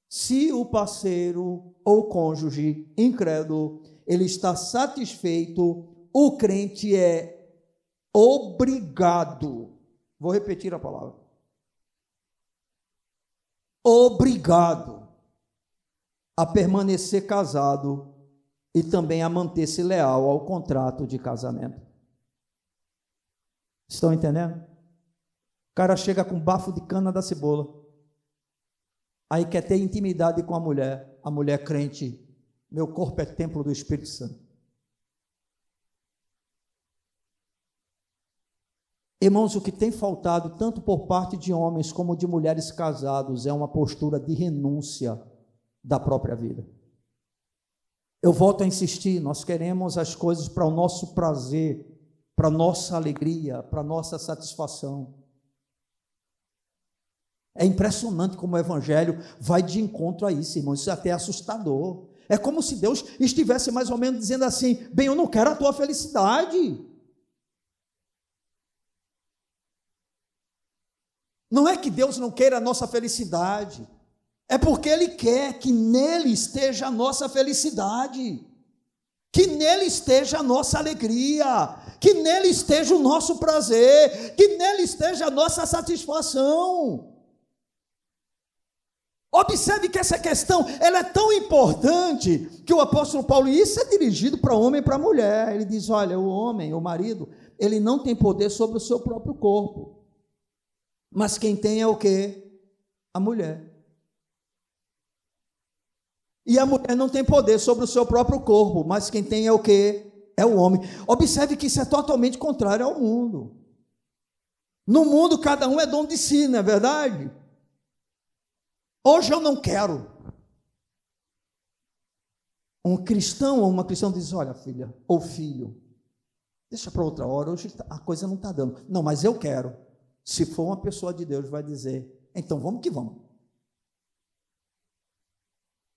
se o parceiro ou cônjuge incrédulo ele está satisfeito, o crente é obrigado. Vou repetir a palavra. Obrigado a permanecer casado e também a manter-se leal ao contrato de casamento. Estão entendendo? cara chega com bafo de cana da cebola. Aí quer ter intimidade com a mulher, a mulher crente. Meu corpo é templo do Espírito Santo. Irmãos, o que tem faltado, tanto por parte de homens como de mulheres casados, é uma postura de renúncia da própria vida. Eu volto a insistir: nós queremos as coisas para o nosso prazer, para a nossa alegria, para a nossa satisfação. É impressionante como o Evangelho vai de encontro a isso, irmãos. Isso é até assustador. É como se Deus estivesse mais ou menos dizendo assim: bem, eu não quero a tua felicidade. Não é que Deus não queira a nossa felicidade, é porque Ele quer que nele esteja a nossa felicidade, que nele esteja a nossa alegria, que nele esteja o nosso prazer, que nele esteja a nossa satisfação. Observe que essa questão ela é tão importante que o apóstolo Paulo, e isso é dirigido para homem e para mulher. Ele diz: olha, o homem, o marido, ele não tem poder sobre o seu próprio corpo. Mas quem tem é o que? A mulher. E a mulher não tem poder sobre o seu próprio corpo, mas quem tem é o que? É o homem. Observe que isso é totalmente contrário ao mundo. No mundo, cada um é dono de si, não é verdade? Hoje eu não quero. Um cristão ou uma cristã diz: Olha, filha ou filho, deixa para outra hora, hoje a coisa não está dando. Não, mas eu quero. Se for uma pessoa de Deus, vai dizer: então vamos que vamos.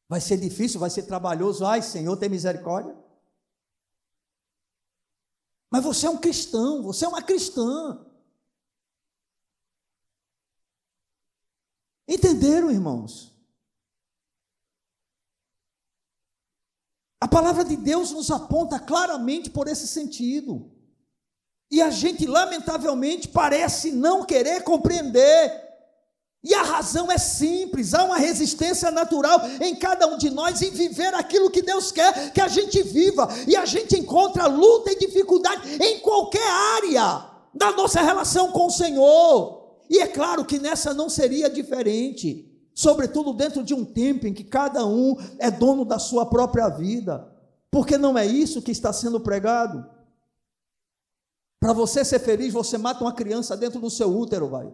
Vai ser difícil, vai ser trabalhoso. Ai, Senhor, tem misericórdia. Mas você é um cristão, você é uma cristã. Entenderam, irmãos? A palavra de Deus nos aponta claramente por esse sentido. E a gente, lamentavelmente, parece não querer compreender. E a razão é simples: há uma resistência natural em cada um de nós em viver aquilo que Deus quer que a gente viva. E a gente encontra luta e dificuldade em qualquer área da nossa relação com o Senhor. E é claro que nessa não seria diferente, sobretudo dentro de um tempo em que cada um é dono da sua própria vida, porque não é isso que está sendo pregado. Para você ser feliz, você mata uma criança dentro do seu útero, vai.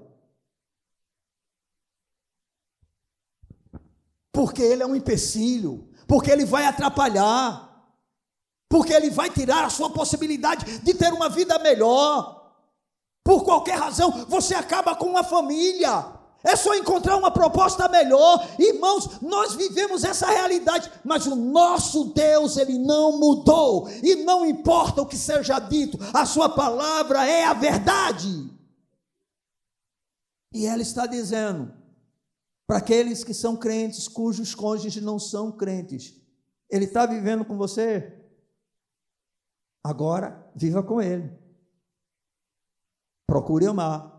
Porque ele é um empecilho, porque ele vai atrapalhar, porque ele vai tirar a sua possibilidade de ter uma vida melhor. Por qualquer razão, você acaba com uma família. É só encontrar uma proposta melhor. Irmãos, nós vivemos essa realidade, mas o nosso Deus, ele não mudou. E não importa o que seja dito, a sua palavra é a verdade. E ela está dizendo para aqueles que são crentes, cujos cônjuges não são crentes, ele está vivendo com você? Agora, viva com ele. Procure amar.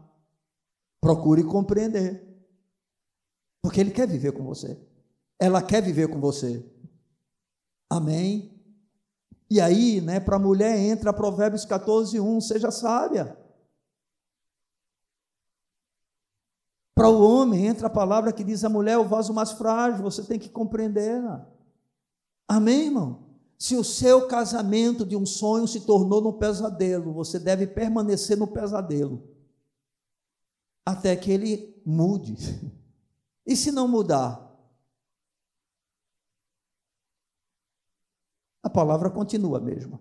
Procure compreender. Porque ele quer viver com você. Ela quer viver com você. Amém? E aí, né, para a mulher entra Provérbios 14, 1, seja sábia. Para o homem entra a palavra que diz a mulher é o vaso mais frágil, você tem que compreendê-la. Amém, irmão? Se o seu casamento de um sonho se tornou num pesadelo, você deve permanecer no pesadelo até que ele mude. E se não mudar? A palavra continua a mesma.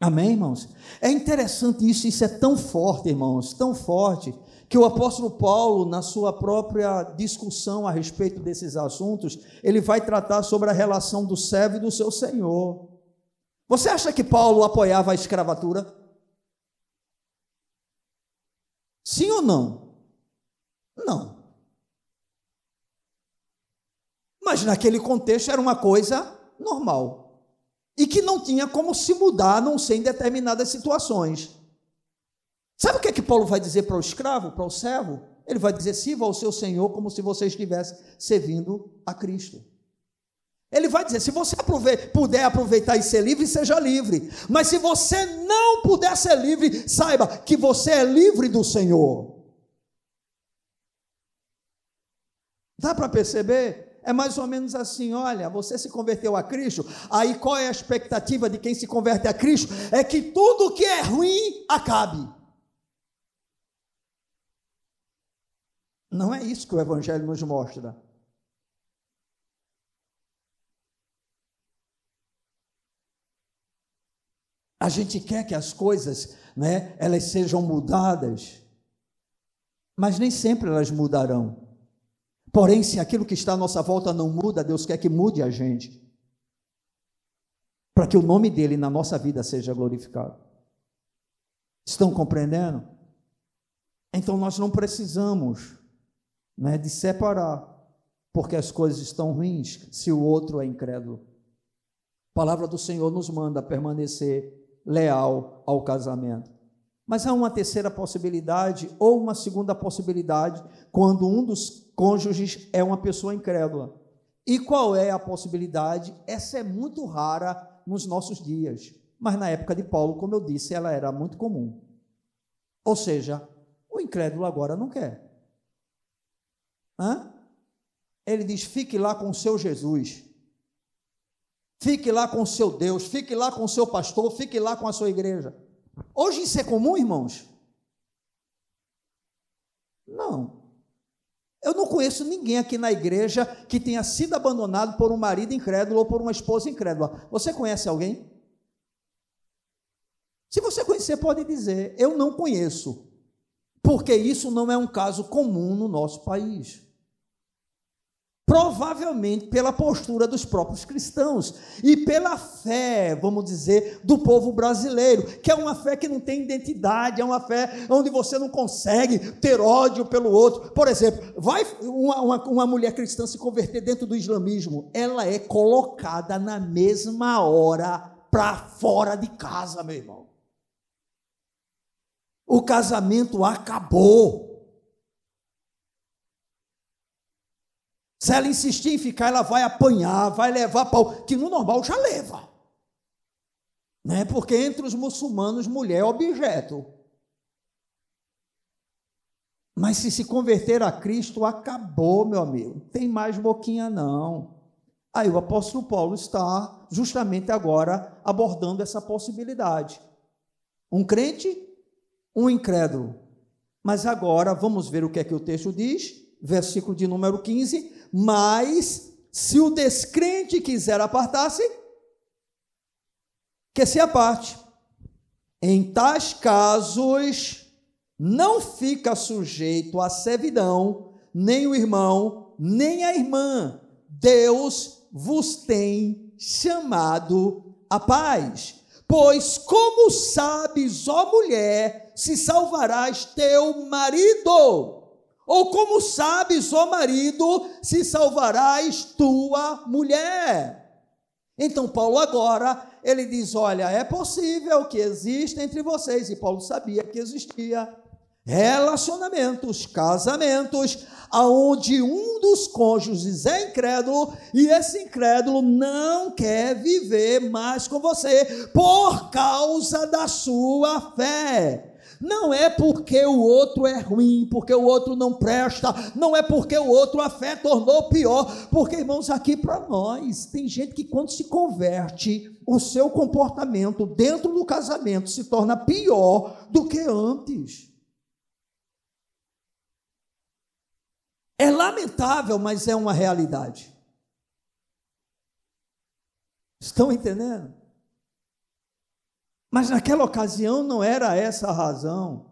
Amém, irmãos? É interessante isso, isso é tão forte, irmãos, tão forte, que o apóstolo Paulo, na sua própria discussão a respeito desses assuntos, ele vai tratar sobre a relação do servo e do seu senhor. Você acha que Paulo apoiava a escravatura? Sim ou não? Não. Mas naquele contexto era uma coisa normal. E que não tinha como se mudar, a não ser em determinadas situações. Sabe o que é que Paulo vai dizer para o escravo, para o servo? Ele vai dizer: sirva ao seu senhor como se você estivesse servindo a Cristo. Ele vai dizer: se você puder aproveitar e ser livre, seja livre. Mas se você não puder ser livre, saiba que você é livre do Senhor. Dá para perceber? É mais ou menos assim: olha, você se converteu a Cristo, aí qual é a expectativa de quem se converte a Cristo? É que tudo que é ruim acabe. Não é isso que o Evangelho nos mostra. A gente quer que as coisas, né, elas sejam mudadas, mas nem sempre elas mudarão. Porém, se aquilo que está à nossa volta não muda, Deus quer que mude a gente, para que o nome dele na nossa vida seja glorificado. Estão compreendendo? Então nós não precisamos né, de separar, porque as coisas estão ruins, se o outro é incrédulo. A palavra do Senhor nos manda permanecer leal ao casamento. Mas há uma terceira possibilidade ou uma segunda possibilidade quando um dos cônjuges é uma pessoa incrédula. E qual é a possibilidade? Essa é muito rara nos nossos dias, mas na época de Paulo, como eu disse, ela era muito comum. Ou seja, o incrédulo agora não quer. Hã? Ele diz: fique lá com o seu Jesus. Fique lá com o seu Deus, fique lá com o seu pastor, fique lá com a sua igreja. Hoje isso é comum, irmãos? Não. Eu não conheço ninguém aqui na igreja que tenha sido abandonado por um marido incrédulo ou por uma esposa incrédula. Você conhece alguém? Se você conhecer, pode dizer: Eu não conheço, porque isso não é um caso comum no nosso país provavelmente pela postura dos próprios cristãos e pela fé, vamos dizer, do povo brasileiro, que é uma fé que não tem identidade, é uma fé onde você não consegue ter ódio pelo outro. Por exemplo, vai uma, uma, uma mulher cristã se converter dentro do islamismo, ela é colocada na mesma hora para fora de casa, meu irmão. O casamento acabou. Se ela insistir em ficar, ela vai apanhar, vai levar pau, que no normal já leva. Né? Porque entre os muçulmanos, mulher é objeto. Mas se se converter a Cristo, acabou, meu amigo. Não tem mais boquinha, não. Aí o apóstolo Paulo está justamente agora abordando essa possibilidade. Um crente, um incrédulo. Mas agora vamos ver o que é que o texto diz, versículo de número 15 mas se o descrente quiser apartar-se, que se aparte. Em tais casos, não fica sujeito à servidão, nem o irmão, nem a irmã. Deus vos tem chamado a paz. Pois como sabes, ó mulher, se salvarás teu marido? Ou como sabes, ó marido, se salvarás tua mulher? Então, Paulo agora, ele diz: Olha, é possível que exista entre vocês, e Paulo sabia que existia relacionamentos, casamentos, aonde um dos cônjuges é incrédulo e esse incrédulo não quer viver mais com você por causa da sua fé. Não é porque o outro é ruim, porque o outro não presta, não é porque o outro a fé tornou pior, porque irmãos, aqui para nós, tem gente que quando se converte, o seu comportamento dentro do casamento se torna pior do que antes. É lamentável, mas é uma realidade. Estão entendendo? Mas naquela ocasião não era essa a razão.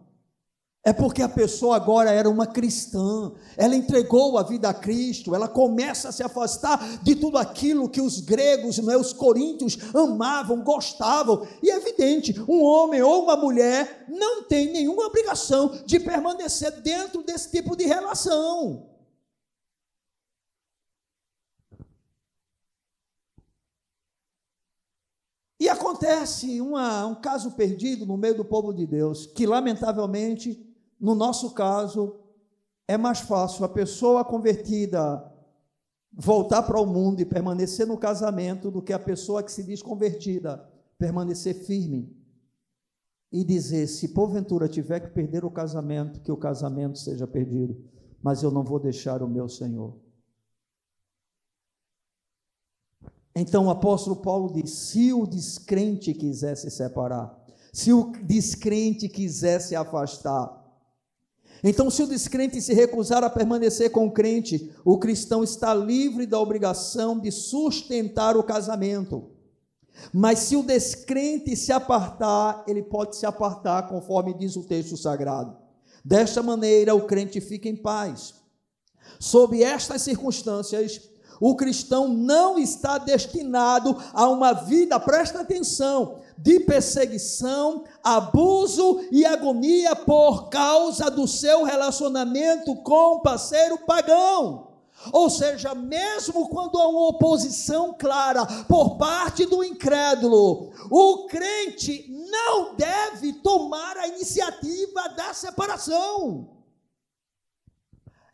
É porque a pessoa agora era uma cristã, ela entregou a vida a Cristo, ela começa a se afastar de tudo aquilo que os gregos, né, os coríntios amavam, gostavam. E é evidente, um homem ou uma mulher não tem nenhuma obrigação de permanecer dentro desse tipo de relação. E acontece uma, um caso perdido no meio do povo de Deus, que lamentavelmente, no nosso caso, é mais fácil a pessoa convertida voltar para o mundo e permanecer no casamento do que a pessoa que se diz convertida permanecer firme e dizer: se porventura tiver que perder o casamento, que o casamento seja perdido, mas eu não vou deixar o meu Senhor. Então o apóstolo Paulo diz: se o descrente quisesse separar, se o descrente quisesse afastar, então, se o descrente se recusar a permanecer com o crente, o cristão está livre da obrigação de sustentar o casamento. Mas se o descrente se apartar, ele pode se apartar, conforme diz o texto sagrado. Desta maneira, o crente fica em paz. Sob estas circunstâncias, o cristão não está destinado a uma vida, presta atenção, de perseguição, abuso e agonia por causa do seu relacionamento com o parceiro pagão. Ou seja, mesmo quando há uma oposição clara por parte do incrédulo, o crente não deve tomar a iniciativa da separação.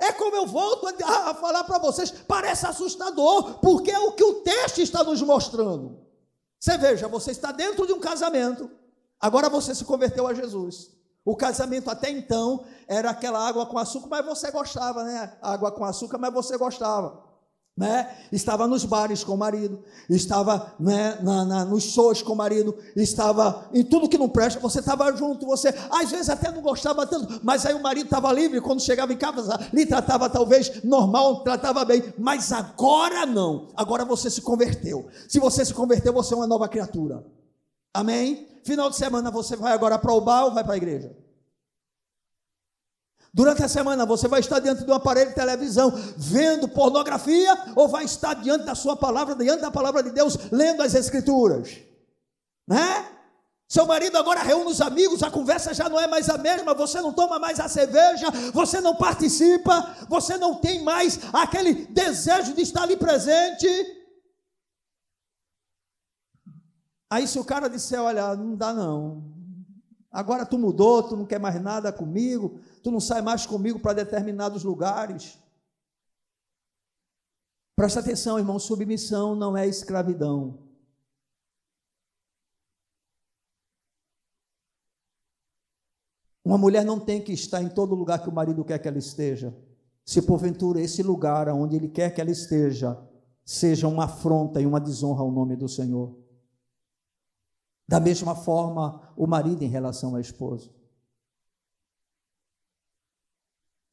É como eu volto a falar para vocês, parece assustador, porque é o que o texto está nos mostrando. Você veja, você está dentro de um casamento, agora você se converteu a Jesus. O casamento até então era aquela água com açúcar, mas você gostava, né? Água com açúcar, mas você gostava. Né? Estava nos bares com o marido, estava né, na, na, nos shows com o marido, estava em tudo que não presta, você estava junto, você às vezes até não gostava tanto, mas aí o marido estava livre, quando chegava em casa, lhe tratava talvez normal, tratava bem, mas agora não, agora você se converteu. Se você se converteu, você é uma nova criatura. Amém? Final de semana você vai agora para o bar ou vai para a igreja? Durante a semana você vai estar diante de um aparelho de televisão vendo pornografia ou vai estar diante da sua palavra, diante da palavra de Deus, lendo as escrituras? Né? Seu marido agora reúne os amigos, a conversa já não é mais a mesma, você não toma mais a cerveja, você não participa, você não tem mais aquele desejo de estar ali presente. Aí se o cara disser, olha, não dá não. Agora tu mudou, tu não quer mais nada comigo, tu não sai mais comigo para determinados lugares. Presta atenção, irmão, submissão não é escravidão. Uma mulher não tem que estar em todo lugar que o marido quer que ela esteja. Se porventura esse lugar onde ele quer que ela esteja seja uma afronta e uma desonra ao nome do Senhor. Da mesma forma, o marido em relação à esposa.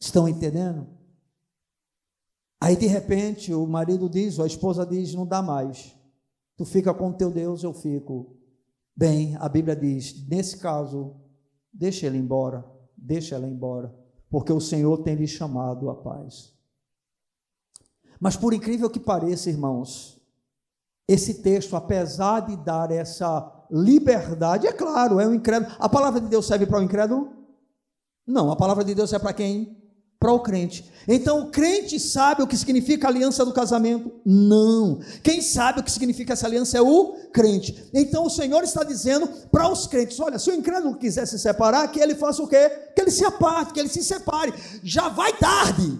Estão entendendo? Aí de repente o marido diz, ou a esposa diz: não dá mais. Tu fica com o teu Deus, eu fico. Bem, a Bíblia diz: nesse caso, deixa ele embora, deixa ela embora, porque o Senhor tem lhe chamado a paz. Mas por incrível que pareça, irmãos, esse texto, apesar de dar essa liberdade, é claro, é um incrédulo. A palavra de Deus serve para o incrédulo? Não, a palavra de Deus é para quem? para o crente. Então, o crente sabe o que significa a aliança do casamento? Não. Quem sabe o que significa essa aliança é o crente. Então, o Senhor está dizendo para os crentes: olha, se o incrédulo quiser se separar, que ele faça o quê? Que ele se aparte, que ele se separe. Já vai tarde.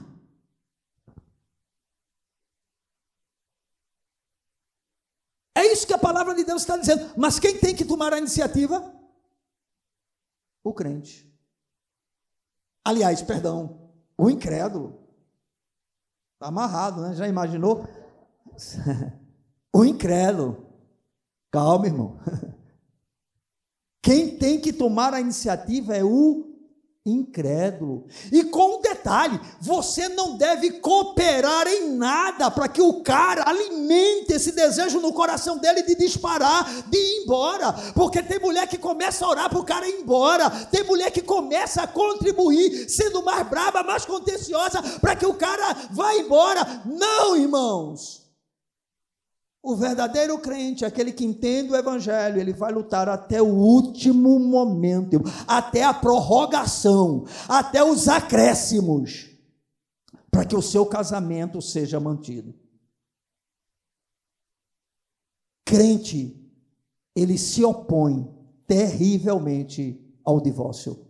É isso que a palavra de Deus está dizendo. Mas quem tem que tomar a iniciativa? O crente. Aliás, perdão, o incrédulo. Está amarrado, né? Já imaginou? o incrédulo. Calma, irmão. Quem tem que tomar a iniciativa é o incrédulo. E com um detalhe: você não deve cooperar em nada para que o cara alimente esse desejo no coração dele de disparar, de ir embora. Porque tem mulher que começa a orar para o cara ir embora, tem mulher que começa a contribuir, sendo mais brava, mais contenciosa, para que o cara vá embora. Não, irmãos. O verdadeiro crente, aquele que entende o evangelho, ele vai lutar até o último momento, até a prorrogação, até os acréscimos, para que o seu casamento seja mantido. Crente, ele se opõe terrivelmente ao divórcio.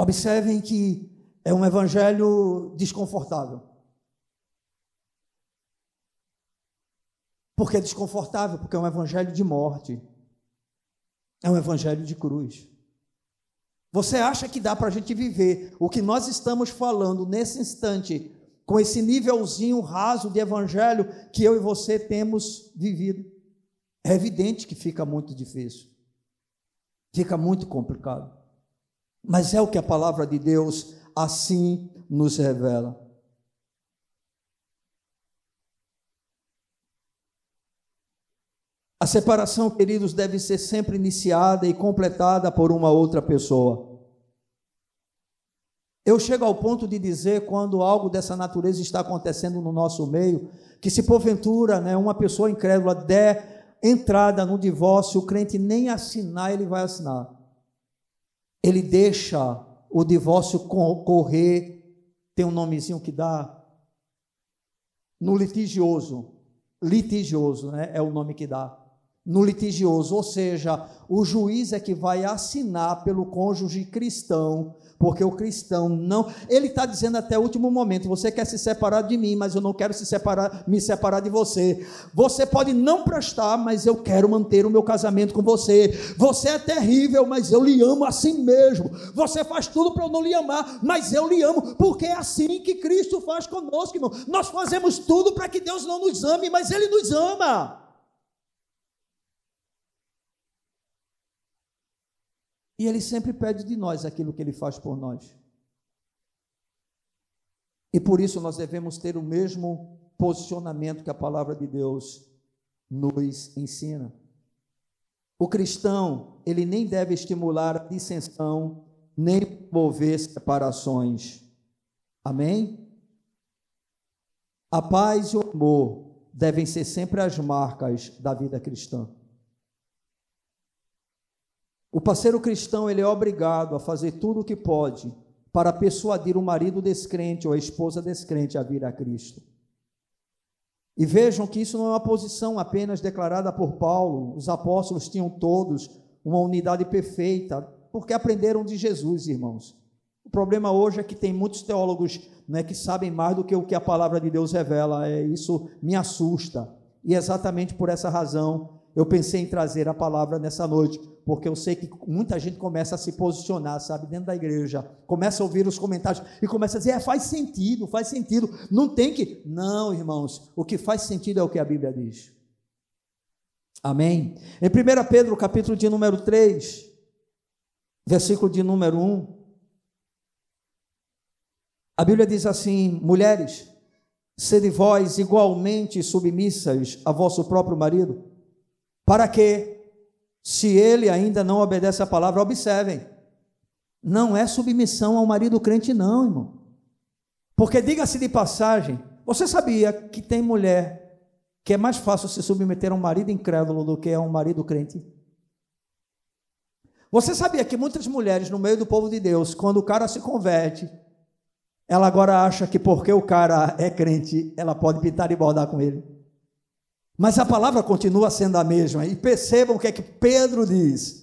Observem que é um evangelho desconfortável. Por que desconfortável? Porque é um evangelho de morte. É um evangelho de cruz. Você acha que dá para a gente viver o que nós estamos falando nesse instante, com esse nívelzinho raso de evangelho que eu e você temos vivido? É evidente que fica muito difícil, fica muito complicado. Mas é o que a palavra de Deus assim nos revela. A separação, queridos, deve ser sempre iniciada e completada por uma outra pessoa. Eu chego ao ponto de dizer, quando algo dessa natureza está acontecendo no nosso meio, que se porventura né, uma pessoa incrédula der entrada no divórcio, o crente nem assinar, ele vai assinar. Ele deixa o divórcio correr, tem um nomezinho que dá, no litigioso. Litigioso, né, é o nome que dá no litigioso, ou seja, o juiz é que vai assinar pelo cônjuge cristão, porque o cristão não, ele está dizendo até o último momento: você quer se separar de mim, mas eu não quero se separar, me separar de você. Você pode não prestar, mas eu quero manter o meu casamento com você. Você é terrível, mas eu lhe amo assim mesmo. Você faz tudo para eu não lhe amar, mas eu lhe amo, porque é assim que Cristo faz conosco, irmão. Nós fazemos tudo para que Deus não nos ame, mas Ele nos ama. E Ele sempre pede de nós aquilo que Ele faz por nós. E por isso nós devemos ter o mesmo posicionamento que a palavra de Deus nos ensina. O cristão, ele nem deve estimular a dissensão, nem promover separações. Amém? A paz e o amor devem ser sempre as marcas da vida cristã. O parceiro cristão ele é obrigado a fazer tudo o que pode para persuadir o marido descrente ou a esposa descrente a vir a Cristo. E vejam que isso não é uma posição apenas declarada por Paulo. Os apóstolos tinham todos uma unidade perfeita, porque aprenderam de Jesus, irmãos. O problema hoje é que tem muitos teólogos né, que sabem mais do que o que a palavra de Deus revela. É, isso me assusta. E exatamente por essa razão eu pensei em trazer a palavra nessa noite, porque eu sei que muita gente começa a se posicionar, sabe, dentro da igreja, começa a ouvir os comentários e começa a dizer: é, faz sentido, faz sentido, não tem que. Não, irmãos, o que faz sentido é o que a Bíblia diz. Amém? Em 1 Pedro, capítulo de número 3, versículo de número 1, a Bíblia diz assim: mulheres, sede vós igualmente submissas a vosso próprio marido para que, se ele ainda não obedece à palavra, observem. Não é submissão ao marido crente, não, irmão. Porque, diga-se de passagem, você sabia que tem mulher que é mais fácil se submeter a um marido incrédulo do que a um marido crente? Você sabia que muitas mulheres no meio do povo de Deus, quando o cara se converte, ela agora acha que porque o cara é crente, ela pode pintar e bordar com ele? Mas a palavra continua sendo a mesma. E percebam o que é que Pedro diz.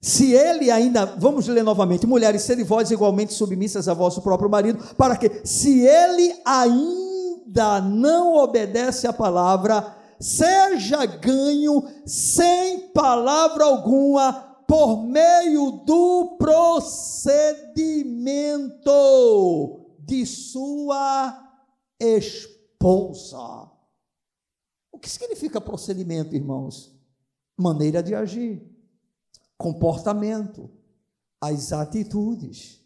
Se ele ainda, vamos ler novamente, mulheres, sede vós igualmente submissas a vosso próprio marido, para que, se ele ainda não obedece à palavra, seja ganho sem palavra alguma por meio do procedimento de sua esposa que significa procedimento, irmãos? Maneira de agir, comportamento, as atitudes.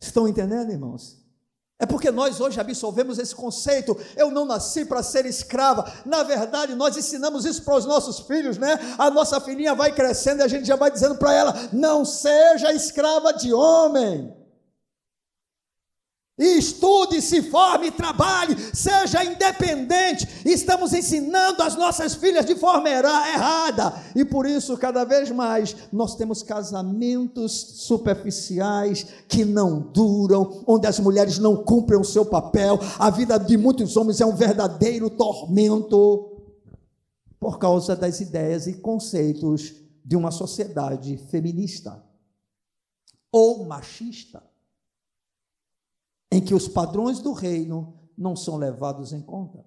Estão entendendo, irmãos? É porque nós hoje absolvemos esse conceito. Eu não nasci para ser escrava. Na verdade, nós ensinamos isso para os nossos filhos, né? A nossa filhinha vai crescendo e a gente já vai dizendo para ela: não seja escrava de homem estude, se forme, trabalhe, seja independente. Estamos ensinando as nossas filhas de forma errada. E por isso, cada vez mais, nós temos casamentos superficiais que não duram, onde as mulheres não cumprem o seu papel. A vida de muitos homens é um verdadeiro tormento por causa das ideias e conceitos de uma sociedade feminista ou machista. Em que os padrões do reino não são levados em conta,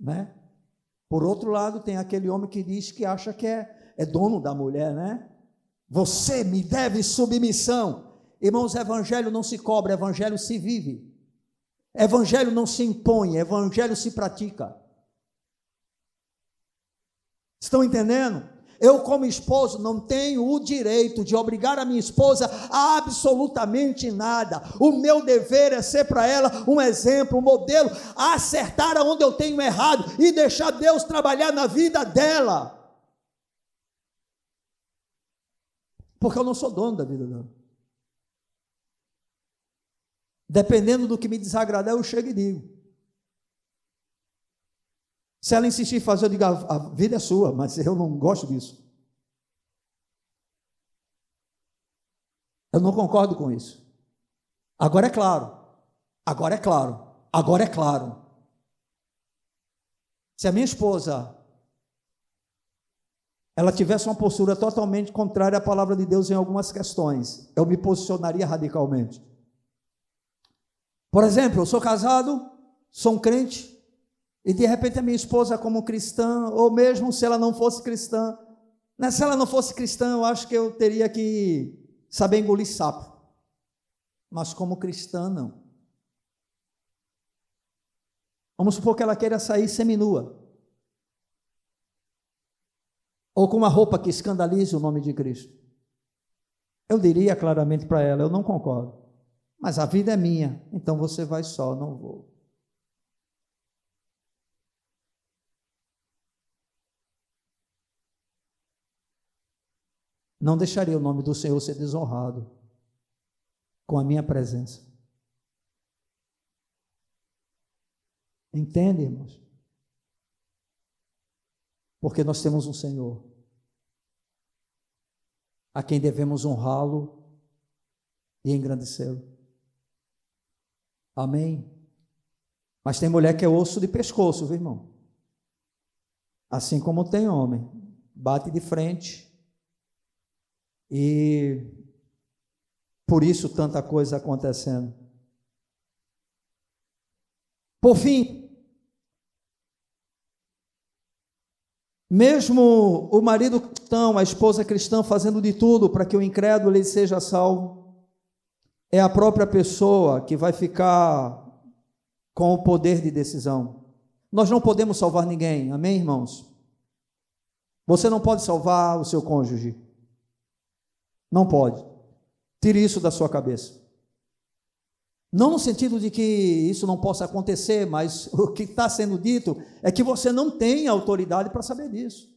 né? Por outro lado, tem aquele homem que diz que acha que é, é dono da mulher, né? Você me deve submissão. Irmãos, evangelho não se cobra, evangelho se vive. Evangelho não se impõe, evangelho se pratica. Estão entendendo? Eu, como esposo, não tenho o direito de obrigar a minha esposa a absolutamente nada. O meu dever é ser para ela um exemplo, um modelo, acertar aonde eu tenho errado e deixar Deus trabalhar na vida dela. Porque eu não sou dono da vida dela. Dependendo do que me desagradar, eu chego e digo. Se ela insistir em fazer, eu digo: a, vida é sua, mas eu não gosto disso. Eu não concordo com isso. Agora é claro. Agora é claro. Agora é claro. Se a minha esposa ela tivesse uma postura totalmente contrária à palavra de Deus em algumas questões, eu me posicionaria radicalmente. Por exemplo, eu sou casado, sou um crente, e de repente a minha esposa, como cristã, ou mesmo se ela não fosse cristã, né, se ela não fosse cristã, eu acho que eu teria que saber engolir sapo. Mas como cristã, não. Vamos supor que ela queira sair seminua ou com uma roupa que escandalize o nome de Cristo. Eu diria claramente para ela: eu não concordo, mas a vida é minha, então você vai só, não vou. Não deixaria o nome do Senhor ser desonrado com a minha presença. Entende, irmãos? Porque nós temos um Senhor a quem devemos honrá-lo e engrandecê-lo. Amém? Mas tem mulher que é osso de pescoço, viu, irmão? Assim como tem homem, bate de frente e por isso tanta coisa acontecendo. Por fim, Mesmo o marido cristão, a esposa cristã fazendo de tudo para que o incrédulo ele seja salvo, é a própria pessoa que vai ficar com o poder de decisão. Nós não podemos salvar ninguém, amém, irmãos? Você não pode salvar o seu cônjuge. Não pode. Tire isso da sua cabeça. Não no sentido de que isso não possa acontecer, mas o que está sendo dito é que você não tem autoridade para saber disso.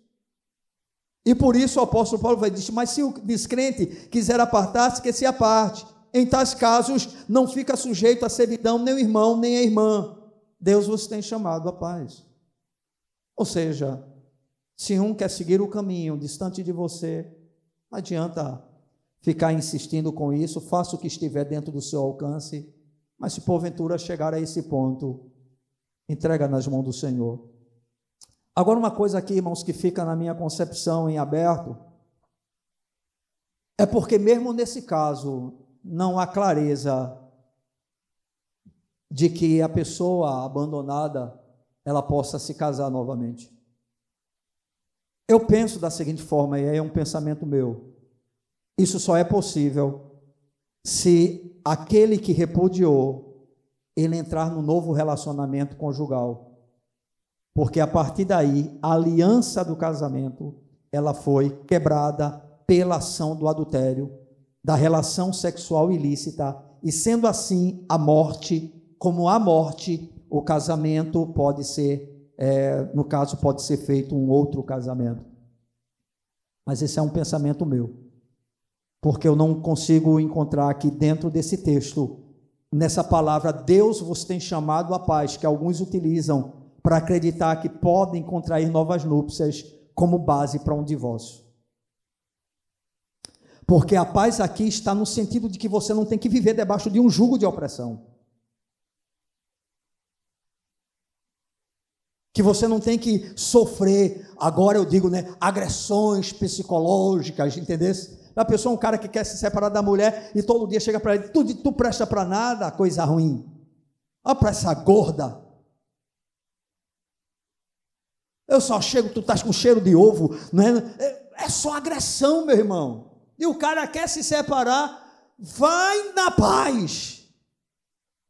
E por isso o apóstolo Paulo vai dizer: Mas se o descrente quiser apartar-se, que se aparte. Em tais casos, não fica sujeito à servidão nem o irmão, nem a irmã. Deus vos tem chamado à paz. Ou seja, se um quer seguir o caminho distante de você, não adianta ficar insistindo com isso, faça o que estiver dentro do seu alcance mas se porventura chegar a esse ponto, entrega nas mãos do Senhor. Agora, uma coisa aqui, irmãos, que fica na minha concepção em aberto, é porque, mesmo nesse caso, não há clareza de que a pessoa abandonada ela possa se casar novamente. Eu penso da seguinte forma, e é um pensamento meu: isso só é possível se aquele que repudiou, ele entrar no novo relacionamento conjugal. Porque a partir daí, a aliança do casamento, ela foi quebrada pela ação do adultério, da relação sexual ilícita, e sendo assim, a morte, como a morte, o casamento pode ser, é, no caso, pode ser feito um outro casamento. Mas esse é um pensamento meu porque eu não consigo encontrar aqui dentro desse texto, nessa palavra, Deus vos tem chamado à paz, que alguns utilizam para acreditar que podem contrair novas núpcias como base para um divórcio. Porque a paz aqui está no sentido de que você não tem que viver debaixo de um jugo de opressão. Que você não tem que sofrer, agora eu digo, né, agressões psicológicas, entendeu? A pessoa, um cara que quer se separar da mulher e todo dia chega para ele, tu, tu presta para nada, coisa ruim. Olha para essa gorda. Eu só chego, tu estás com cheiro de ovo, não é? é? É só agressão, meu irmão. E o cara quer se separar, vai na paz.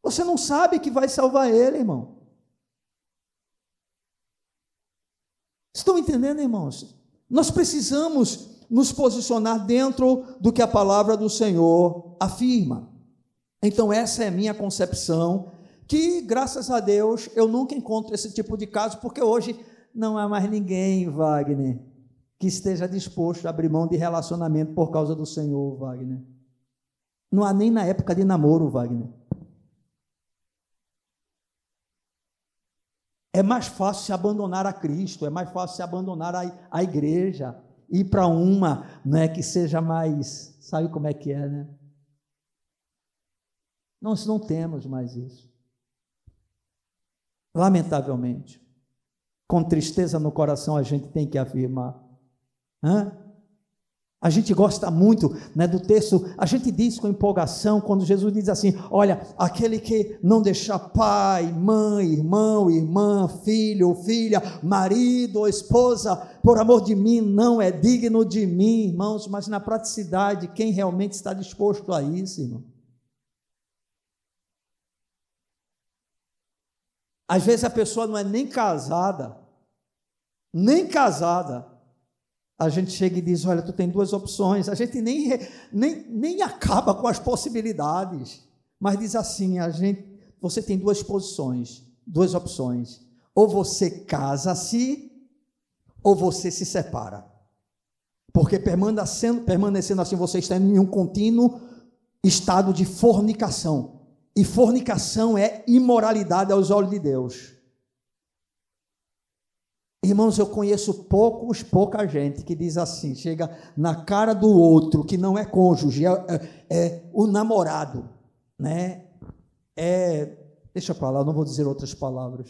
Você não sabe que vai salvar ele, irmão. Estão entendendo, irmãos? Nós precisamos nos posicionar dentro do que a palavra do Senhor afirma. Então, essa é a minha concepção, que, graças a Deus, eu nunca encontro esse tipo de caso, porque hoje não há mais ninguém, Wagner, que esteja disposto a abrir mão de relacionamento por causa do Senhor, Wagner. Não há nem na época de namoro, Wagner. É mais fácil se abandonar a Cristo, é mais fácil se abandonar a, a igreja, ir para uma né, que seja mais. Sabe como é que é, né? Nós não temos mais isso. Lamentavelmente. Com tristeza no coração a gente tem que afirmar. Hã? A gente gosta muito né, do texto, a gente diz com empolgação quando Jesus diz assim: Olha, aquele que não deixar pai, mãe, irmão, irmã, filho, filha, marido esposa, por amor de mim, não é digno de mim, irmãos, mas na praticidade, quem realmente está disposto a isso, irmão? Às vezes a pessoa não é nem casada, nem casada, a gente chega e diz: Olha, tu tem duas opções. A gente nem, nem, nem acaba com as possibilidades, mas diz assim: a gente, você tem duas posições, duas opções. Ou você casa-se, ou você se separa. Porque permanecendo, permanecendo assim, você está em um contínuo estado de fornicação. E fornicação é imoralidade aos olhos de Deus. Irmãos, eu conheço poucos, pouca gente que diz assim, chega na cara do outro, que não é cônjuge, é, é, é o namorado, né? É, deixa para lá, não vou dizer outras palavras.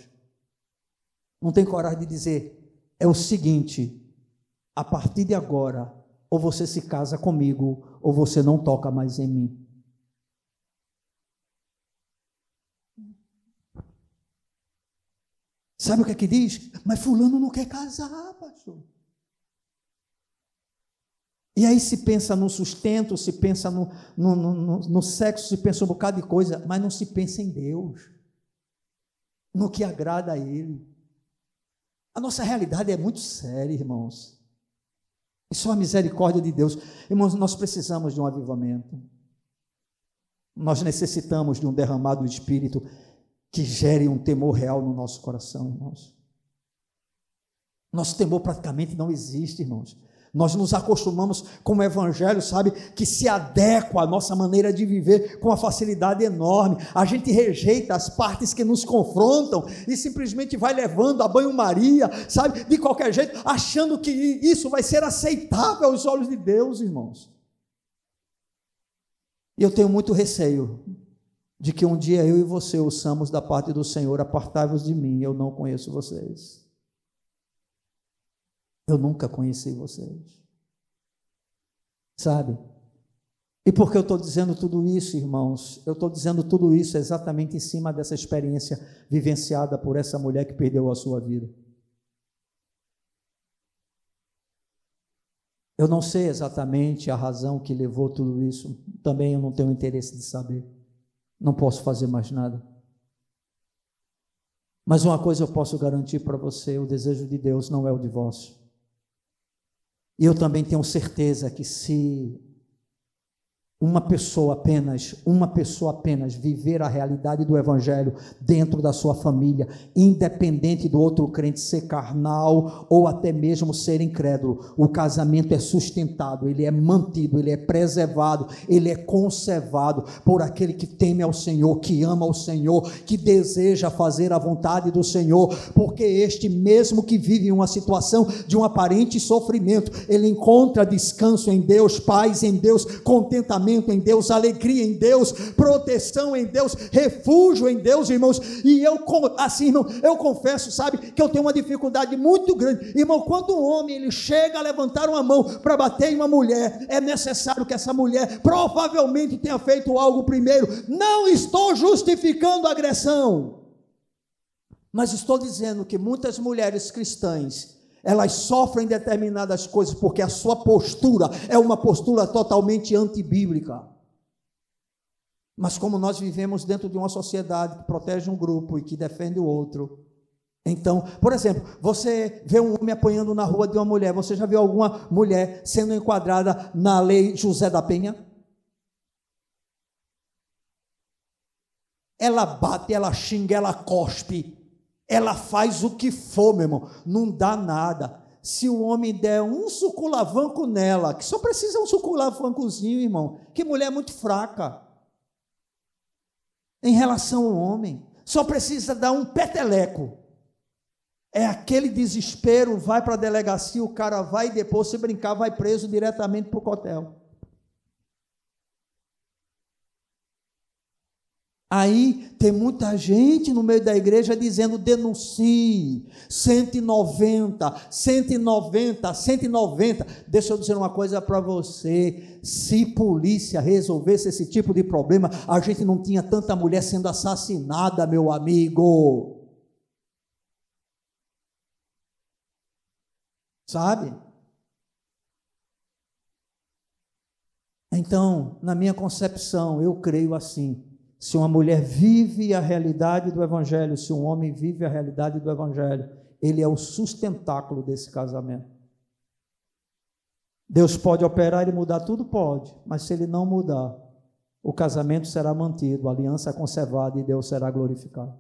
Não tem coragem de dizer, é o seguinte, a partir de agora, ou você se casa comigo, ou você não toca mais em mim. Sabe o que é que diz? Mas fulano não quer casar, pastor. E aí se pensa no sustento, se pensa no, no, no, no, sexo, se pensa um bocado de coisa, mas não se pensa em Deus, no que agrada a Ele. A nossa realidade é muito séria, irmãos. E só a misericórdia de Deus. Irmãos, nós precisamos de um avivamento. Nós necessitamos de um derramado Espírito que gere um temor real no nosso coração, irmãos. Nosso temor praticamente não existe, irmãos. Nós nos acostumamos com o Evangelho, sabe, que se adequa à nossa maneira de viver com uma facilidade enorme. A gente rejeita as partes que nos confrontam e simplesmente vai levando a banho-maria, sabe, de qualquer jeito, achando que isso vai ser aceitável aos olhos de Deus, irmãos. E eu tenho muito receio de que um dia eu e você ouçamos da parte do Senhor: apartai-vos de mim, eu não conheço vocês. Eu nunca conheci vocês. Sabe? E por que eu estou dizendo tudo isso, irmãos? Eu estou dizendo tudo isso exatamente em cima dessa experiência vivenciada por essa mulher que perdeu a sua vida. Eu não sei exatamente a razão que levou tudo isso, também eu não tenho interesse de saber não posso fazer mais nada. Mas uma coisa eu posso garantir para você: o desejo de Deus não é o divórcio. E eu também tenho certeza que se uma pessoa apenas, uma pessoa apenas viver a realidade do evangelho dentro da sua família, independente do outro crente ser carnal ou até mesmo ser incrédulo, o casamento é sustentado, ele é mantido, ele é preservado, ele é conservado por aquele que teme ao Senhor, que ama ao Senhor, que deseja fazer a vontade do Senhor, porque este mesmo que vive uma situação de um aparente sofrimento, ele encontra descanso em Deus, paz em Deus, contentamento contentamento em Deus, alegria em Deus, proteção em Deus, refúgio em Deus, irmãos. E eu, assim, irmão, eu confesso, sabe, que eu tenho uma dificuldade muito grande. Irmão, quando um homem ele chega a levantar uma mão para bater em uma mulher, é necessário que essa mulher provavelmente tenha feito algo primeiro. Não estou justificando a agressão, mas estou dizendo que muitas mulheres cristãs elas sofrem determinadas coisas porque a sua postura é uma postura totalmente antibíblica. Mas como nós vivemos dentro de uma sociedade que protege um grupo e que defende o outro, então, por exemplo, você vê um homem apanhando na rua de uma mulher, você já viu alguma mulher sendo enquadrada na lei José da Penha? Ela bate, ela xinga, ela cospe, ela faz o que for, meu irmão, não dá nada. Se o homem der um suculavanco nela, que só precisa um suculavancozinho, irmão, que mulher muito fraca em relação ao homem, só precisa dar um peteleco. É aquele desespero, vai para a delegacia, o cara vai e depois, se brincar, vai preso diretamente para o cotel. Aí tem muita gente no meio da igreja dizendo denuncie 190, 190, 190. Deixa eu dizer uma coisa para você: se polícia resolvesse esse tipo de problema, a gente não tinha tanta mulher sendo assassinada, meu amigo. Sabe? Então, na minha concepção, eu creio assim se uma mulher vive a realidade do Evangelho, se um homem vive a realidade do Evangelho, ele é o sustentáculo desse casamento. Deus pode operar e mudar tudo? Pode, mas se ele não mudar, o casamento será mantido, a aliança é conservada e Deus será glorificado.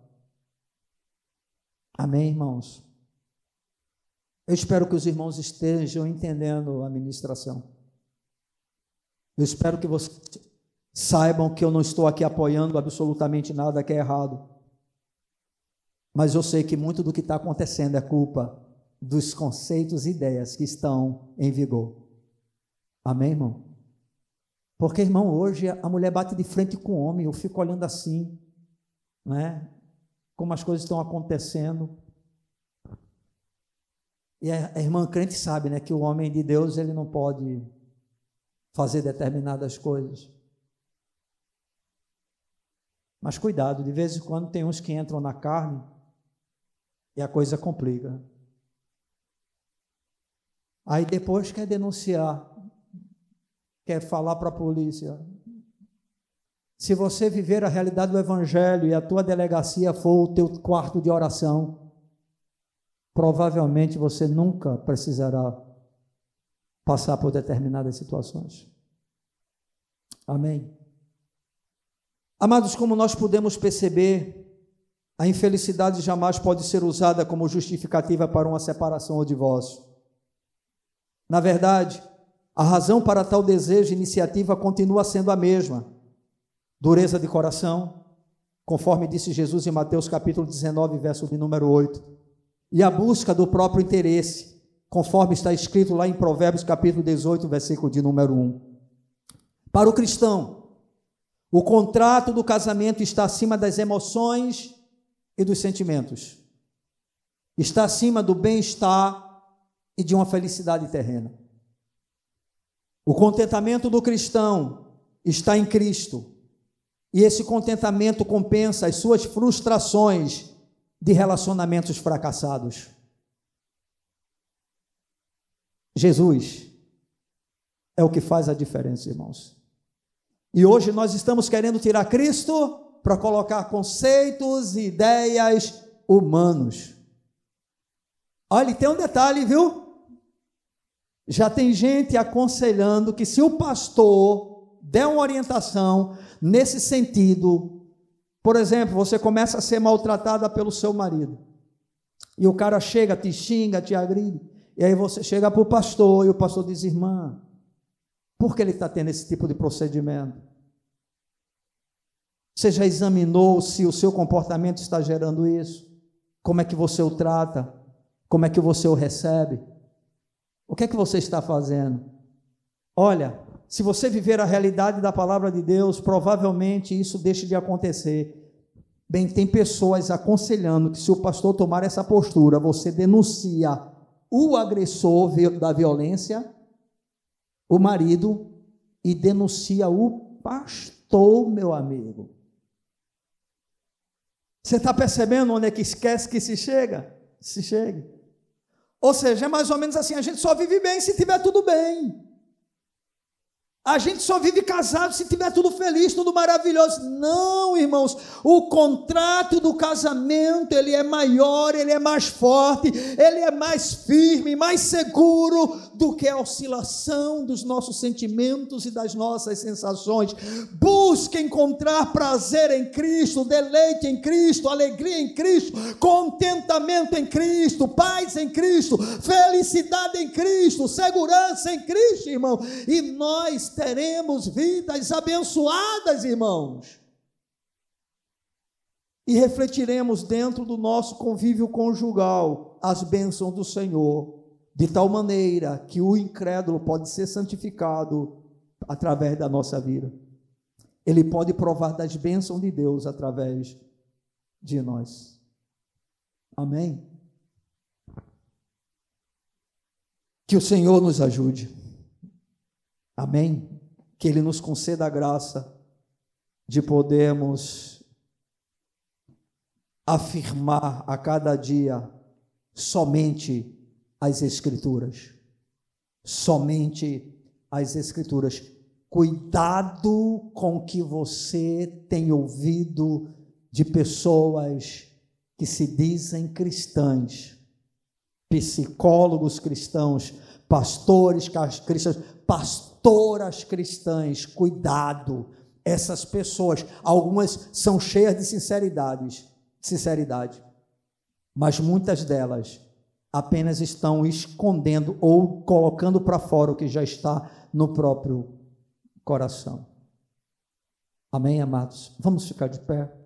Amém, irmãos? Eu espero que os irmãos estejam entendendo a ministração. Eu espero que você Saibam que eu não estou aqui apoiando absolutamente nada que é errado. Mas eu sei que muito do que está acontecendo é culpa dos conceitos e ideias que estão em vigor. Amém, irmão? Porque, irmão, hoje a mulher bate de frente com o homem, eu fico olhando assim, né? Como as coisas estão acontecendo. E a irmã crente sabe, né, que o homem de Deus, ele não pode fazer determinadas coisas. Mas cuidado, de vez em quando tem uns que entram na carne e a coisa complica. Aí depois quer denunciar, quer falar para a polícia. Se você viver a realidade do Evangelho e a tua delegacia for o teu quarto de oração, provavelmente você nunca precisará passar por determinadas situações. Amém. Amados, como nós podemos perceber, a infelicidade jamais pode ser usada como justificativa para uma separação ou divórcio. Na verdade, a razão para tal desejo e iniciativa continua sendo a mesma: dureza de coração, conforme disse Jesus em Mateus capítulo 19, verso de número 8, e a busca do próprio interesse, conforme está escrito lá em Provérbios capítulo 18, versículo de número 1. Para o cristão, o contrato do casamento está acima das emoções e dos sentimentos. Está acima do bem-estar e de uma felicidade terrena. O contentamento do cristão está em Cristo. E esse contentamento compensa as suas frustrações de relacionamentos fracassados. Jesus é o que faz a diferença, irmãos. E hoje nós estamos querendo tirar Cristo para colocar conceitos e ideias humanos. Olha, tem um detalhe, viu? Já tem gente aconselhando que se o pastor der uma orientação nesse sentido, por exemplo, você começa a ser maltratada pelo seu marido, e o cara chega, te xinga, te agride, e aí você chega para o pastor, e o pastor diz: irmã, por que ele está tendo esse tipo de procedimento? Você já examinou se o seu comportamento está gerando isso? Como é que você o trata? Como é que você o recebe? O que é que você está fazendo? Olha, se você viver a realidade da palavra de Deus, provavelmente isso deixe de acontecer. Bem, tem pessoas aconselhando que se o pastor tomar essa postura, você denuncia o agressor da violência, o marido, e denuncia o pastor, meu amigo. Você está percebendo onde é que esquece que se chega? Se chegue. Ou seja, é mais ou menos assim: a gente só vive bem se tiver tudo bem. A gente só vive casado se tiver tudo feliz, tudo maravilhoso. Não, irmãos, o contrato do casamento, ele é maior, ele é mais forte, ele é mais firme, mais seguro do que a oscilação dos nossos sentimentos e das nossas sensações. Busque encontrar prazer em Cristo, deleite em Cristo, alegria em Cristo, contentamento em Cristo, paz em Cristo, felicidade em Cristo, segurança em Cristo, irmão. E nós teremos vidas abençoadas, irmãos. E refletiremos dentro do nosso convívio conjugal as bênçãos do Senhor, de tal maneira que o incrédulo pode ser santificado através da nossa vida. Ele pode provar das bênçãos de Deus através de nós. Amém? Que o Senhor nos ajude. Amém? Que Ele nos conceda a graça de podermos afirmar a cada dia somente as Escrituras. Somente as Escrituras. Cuidado com o que você tem ouvido de pessoas que se dizem cristãs, psicólogos cristãos, pastores cristãos, pastoras cristãs, cuidado. Essas pessoas, algumas são cheias de sinceridade, sinceridade, mas muitas delas apenas estão escondendo ou colocando para fora o que já está no próprio coração. Amém, amados? Vamos ficar de pé.